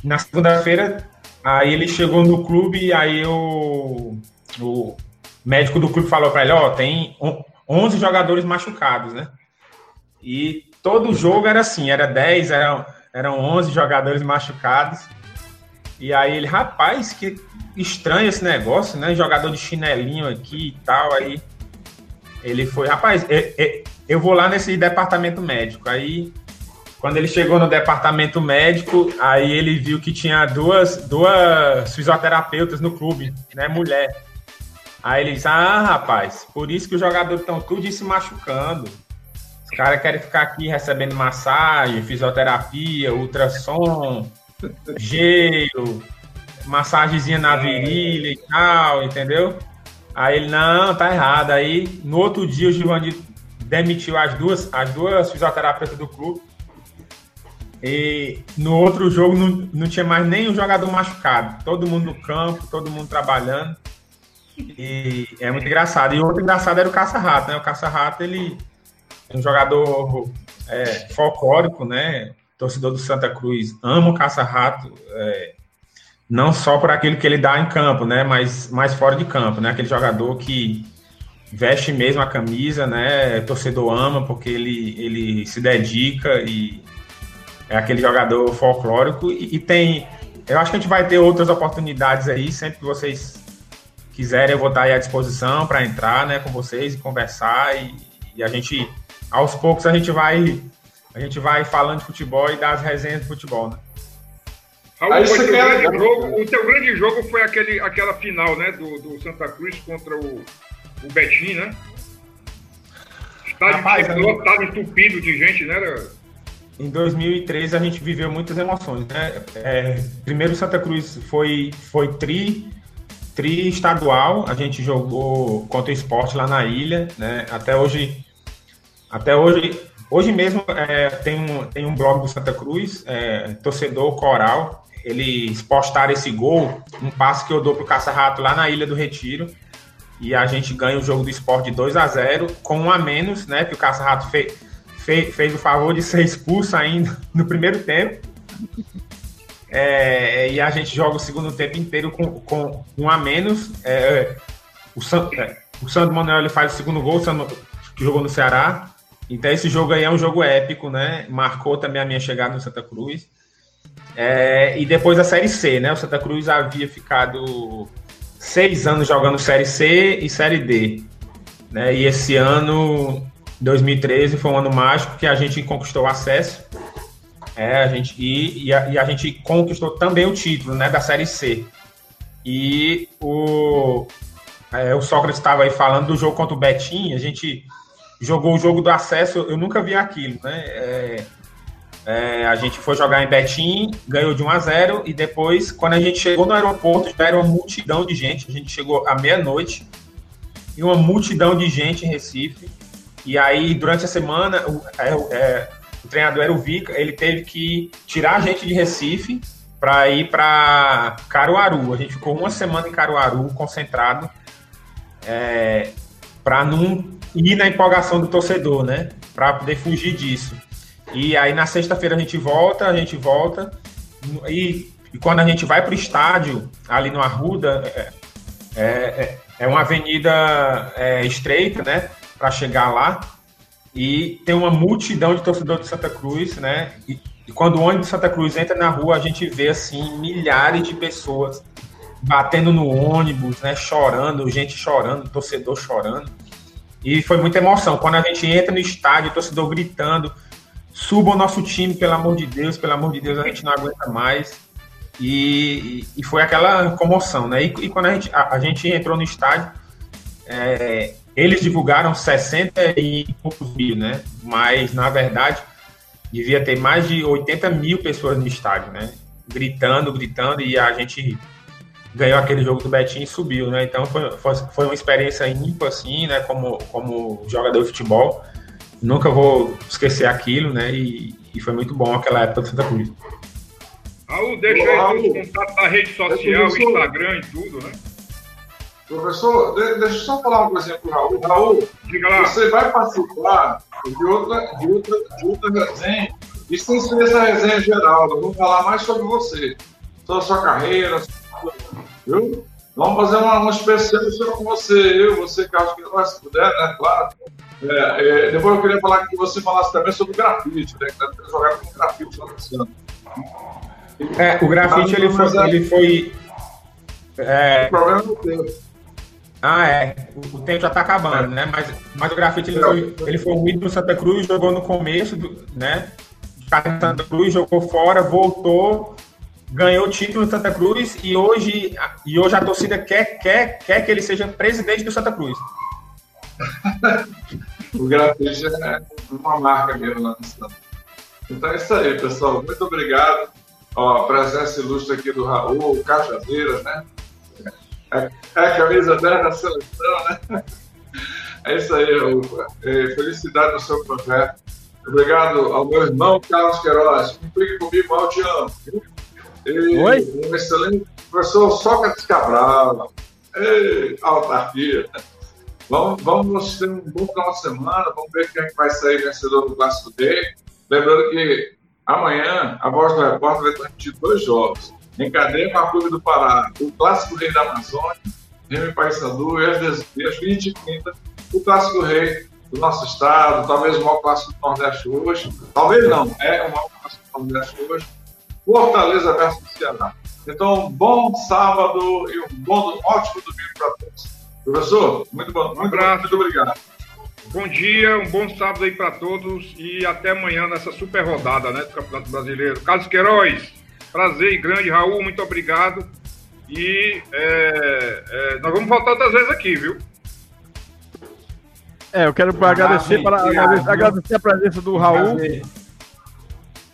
Na segunda-feira, aí ele chegou no clube e aí o, médico do clube falou para ele, ó, oh, tem 11 jogadores machucados, né? E todo jogo era assim, era 10, eram, eram 11 jogadores machucados. E aí ele, rapaz, que estranho esse negócio, né? Jogador de chinelinho aqui e tal. Aí ele foi, rapaz, eu, eu vou lá nesse departamento médico. Aí, quando ele chegou no departamento médico, aí ele viu que tinha duas, duas fisioterapeutas no clube, né? Mulher. Aí ele disse: Ah, rapaz, por isso que os jogadores estão tudo se machucando. Os caras querem ficar aqui recebendo massagem, fisioterapia, ultrassom, gelo, massagenzinha na virilha e tal, entendeu? Aí ele, não, tá errado. Aí, no outro dia, o Giovanni demitiu as duas, as duas fisioterapeutas do clube. E no outro jogo não, não tinha mais nenhum jogador machucado. Todo mundo no campo, todo mundo trabalhando. E é muito engraçado. E outro engraçado era o Caça-Rato, né? O Caça-Rato, ele um jogador é, folclórico, né? Torcedor do Santa Cruz ama o caça-rato, é, não só por aquilo que ele dá em campo, né? Mas mais fora de campo, né? Aquele jogador que veste mesmo a camisa, né? Torcedor ama porque ele, ele se dedica e é aquele jogador folclórico e, e tem. Eu acho que a gente vai ter outras oportunidades aí, sempre que vocês quiserem, eu vou estar aí à disposição para entrar, né, com vocês e conversar e, e a gente aos poucos a gente vai a gente vai falando de futebol e das resenhas de futebol, né? Raul, Aí você quer... jogo, o teu grande jogo foi aquele, aquela final, né, do, do Santa Cruz contra o, o Betim, né? Estádio, Rapaz, lotado, entupido de gente, né? Em 2013 a gente viveu muitas emoções, né? É, primeiro Santa Cruz foi, foi tri, tri estadual, a gente jogou contra o esporte lá na ilha, né? Até hoje até hoje, hoje mesmo é, tem, um, tem um blog do Santa Cruz, é, torcedor coral, eles postaram esse gol, um passe que eu dou pro Caça-Rato lá na Ilha do Retiro, e a gente ganha o jogo do esporte de 2 a 0 com um a menos, né? Que o Caça-Rato fez, fez, fez o favor de ser expulso ainda no primeiro tempo. É, e a gente joga o segundo tempo inteiro com, com um a menos. É, o, San, é, o Sandro Manuel faz o segundo gol, o Sandro, que jogou no Ceará. Então esse jogo aí é um jogo épico, né? Marcou também a minha chegada no Santa Cruz. É, e depois a Série C, né? O Santa Cruz havia ficado seis anos jogando Série C e Série D. Né? E esse ano, 2013, foi um ano mágico que a gente conquistou o acesso. É, a gente, e, e, a, e a gente conquistou também o título né, da Série C. E o, é, o Sócrates estava aí falando do jogo contra o Betim. A gente jogou o jogo do acesso, eu nunca vi aquilo, né? É, é, a gente foi jogar em Betim, ganhou de 1 a 0 e depois, quando a gente chegou no aeroporto, já era uma multidão de gente. A gente chegou à meia-noite e uma multidão de gente em Recife. E aí, durante a semana, o, é, é o treinador era o Vica, ele teve que tirar a gente de Recife para ir para Caruaru. A gente ficou uma semana em Caruaru, concentrado, é, para não ir na empolgação do torcedor, né? Para poder fugir disso. E aí na sexta-feira a gente volta, a gente volta. E, e quando a gente vai para o estádio, ali no Arruda, é, é, é, é uma avenida é, estreita, né? Para chegar lá. E tem uma multidão de torcedores de Santa Cruz, né? E, e quando o ônibus de Santa Cruz entra na rua, a gente vê assim milhares de pessoas batendo no ônibus, né? Chorando, gente chorando, torcedor chorando. E foi muita emoção. Quando a gente entra no estádio, torcedor gritando, suba o nosso time, pelo amor de Deus, pelo amor de Deus, a gente não aguenta mais. E, e foi aquela comoção, né? E, e quando a gente, a, a, gente entrou no estádio, é, eles divulgaram 60 e poucos mil, né? Mas, na verdade, devia ter mais de 80 mil pessoas no estádio, né? Gritando, gritando, e a gente ganhou aquele jogo do Betinho e subiu, né? Então foi, foi, foi uma experiência ímpar, assim, né? Como, como jogador de futebol. Nunca vou esquecer aquilo, né? E, e foi muito bom aquela época do Santa Cruz. Raul, deixa Olá, aí os contatos da rede social, Instagram e tudo, né? Professor, deixa eu só falar uma coisinha pro Raul. Raul, você vai participar de outra, de outra, de outra resenha, e sem ser essa resenha geral, nós vamos falar mais sobre você, sobre a sua carreira, viu? Vamos fazer uma, uma especial com você, eu, você, Carlos, que nós se puder, né? Claro. É, é, depois eu queria falar que você falasse também sobre grafite, né? Que deve jogado com grafite lá no Santos. É, o grafite ele foi. Ele foi é... O problema é o tempo. Ah, é. O, tempo já está acabando, né? Mas, mas o grafite ele foi, ele foi ídolo do Santa Cruz, jogou no começo, do, né? Santa Cruz, jogou fora, voltou, ganhou o título do Santa Cruz e hoje, e hoje a torcida quer, quer, quer que ele seja presidente do Santa Cruz. o grafite é uma marca mesmo lá no Santa. Então é isso aí, pessoal. Muito obrigado. Ó, a presença ilustre aqui do Raul, Cajazeiras, né? É, é a camisa 10 da seleção, né? É isso aí, Raul. É, felicidade no seu projeto. Obrigado ao meu irmão Carlos Queiroz. Implique comigo, mal te amo. E Oi? Um excelente professor Sócrates Cabral. Ei, autarquia. Vamos, vamos ter um bom final de semana. Vamos ver quem é vai sair vencedor do Clássico D. Lembrando que Amanhã, a Voz do Repórter vai transmitir dois jogos. Em cadeia com a Clube do Pará, o Clássico Rei da Amazônia, Remy Paysandu, e às 20 e 30 o Clássico Rei do nosso estado, talvez o maior clássico do Nordeste hoje. Talvez não, é o maior clássico do Nordeste hoje. Fortaleza versus Ceará. Então, um bom sábado e um bom, um ótimo domingo para todos. Professor, muito bom. Muito, um muito obrigado. Bom dia, um bom sábado aí para todos e até amanhã nessa super rodada né, do Campeonato Brasileiro. Carlos Queiroz, prazer e grande. Raul, muito obrigado. E é, é, nós vamos voltar outras vezes aqui, viu? É, eu quero ah, agradecer, para, agradecer, agradecer, a presença do Raul.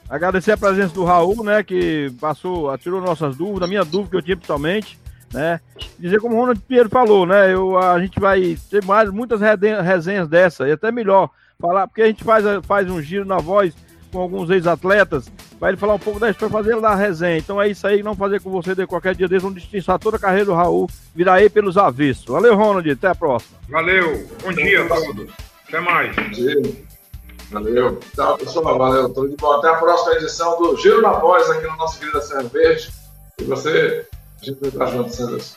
Agradecer a presença do Raul, né, que passou, tirou nossas dúvidas, a minha dúvida que eu tinha principalmente né? Dizer como o Ronald Pinheiro falou, né? Eu, a gente vai ter mais muitas resenhas dessa, e até melhor falar, porque a gente faz, faz um giro na voz com alguns ex-atletas, vai ele falar um pouco da história, fazer da resenha. Então é isso aí, não fazer com você de qualquer dia desses, vamos distinçar toda a carreira do Raul, virar aí pelos avessos. Valeu, Ronald, até a próxima. Valeu, bom dia a todos. Até mais. Valeu. Tchau, pessoal. Valeu. Tudo de bom. Até a próxima edição do Giro na Voz aqui no nosso querido Serra Verde. E você a gente vai estar junto, Deus.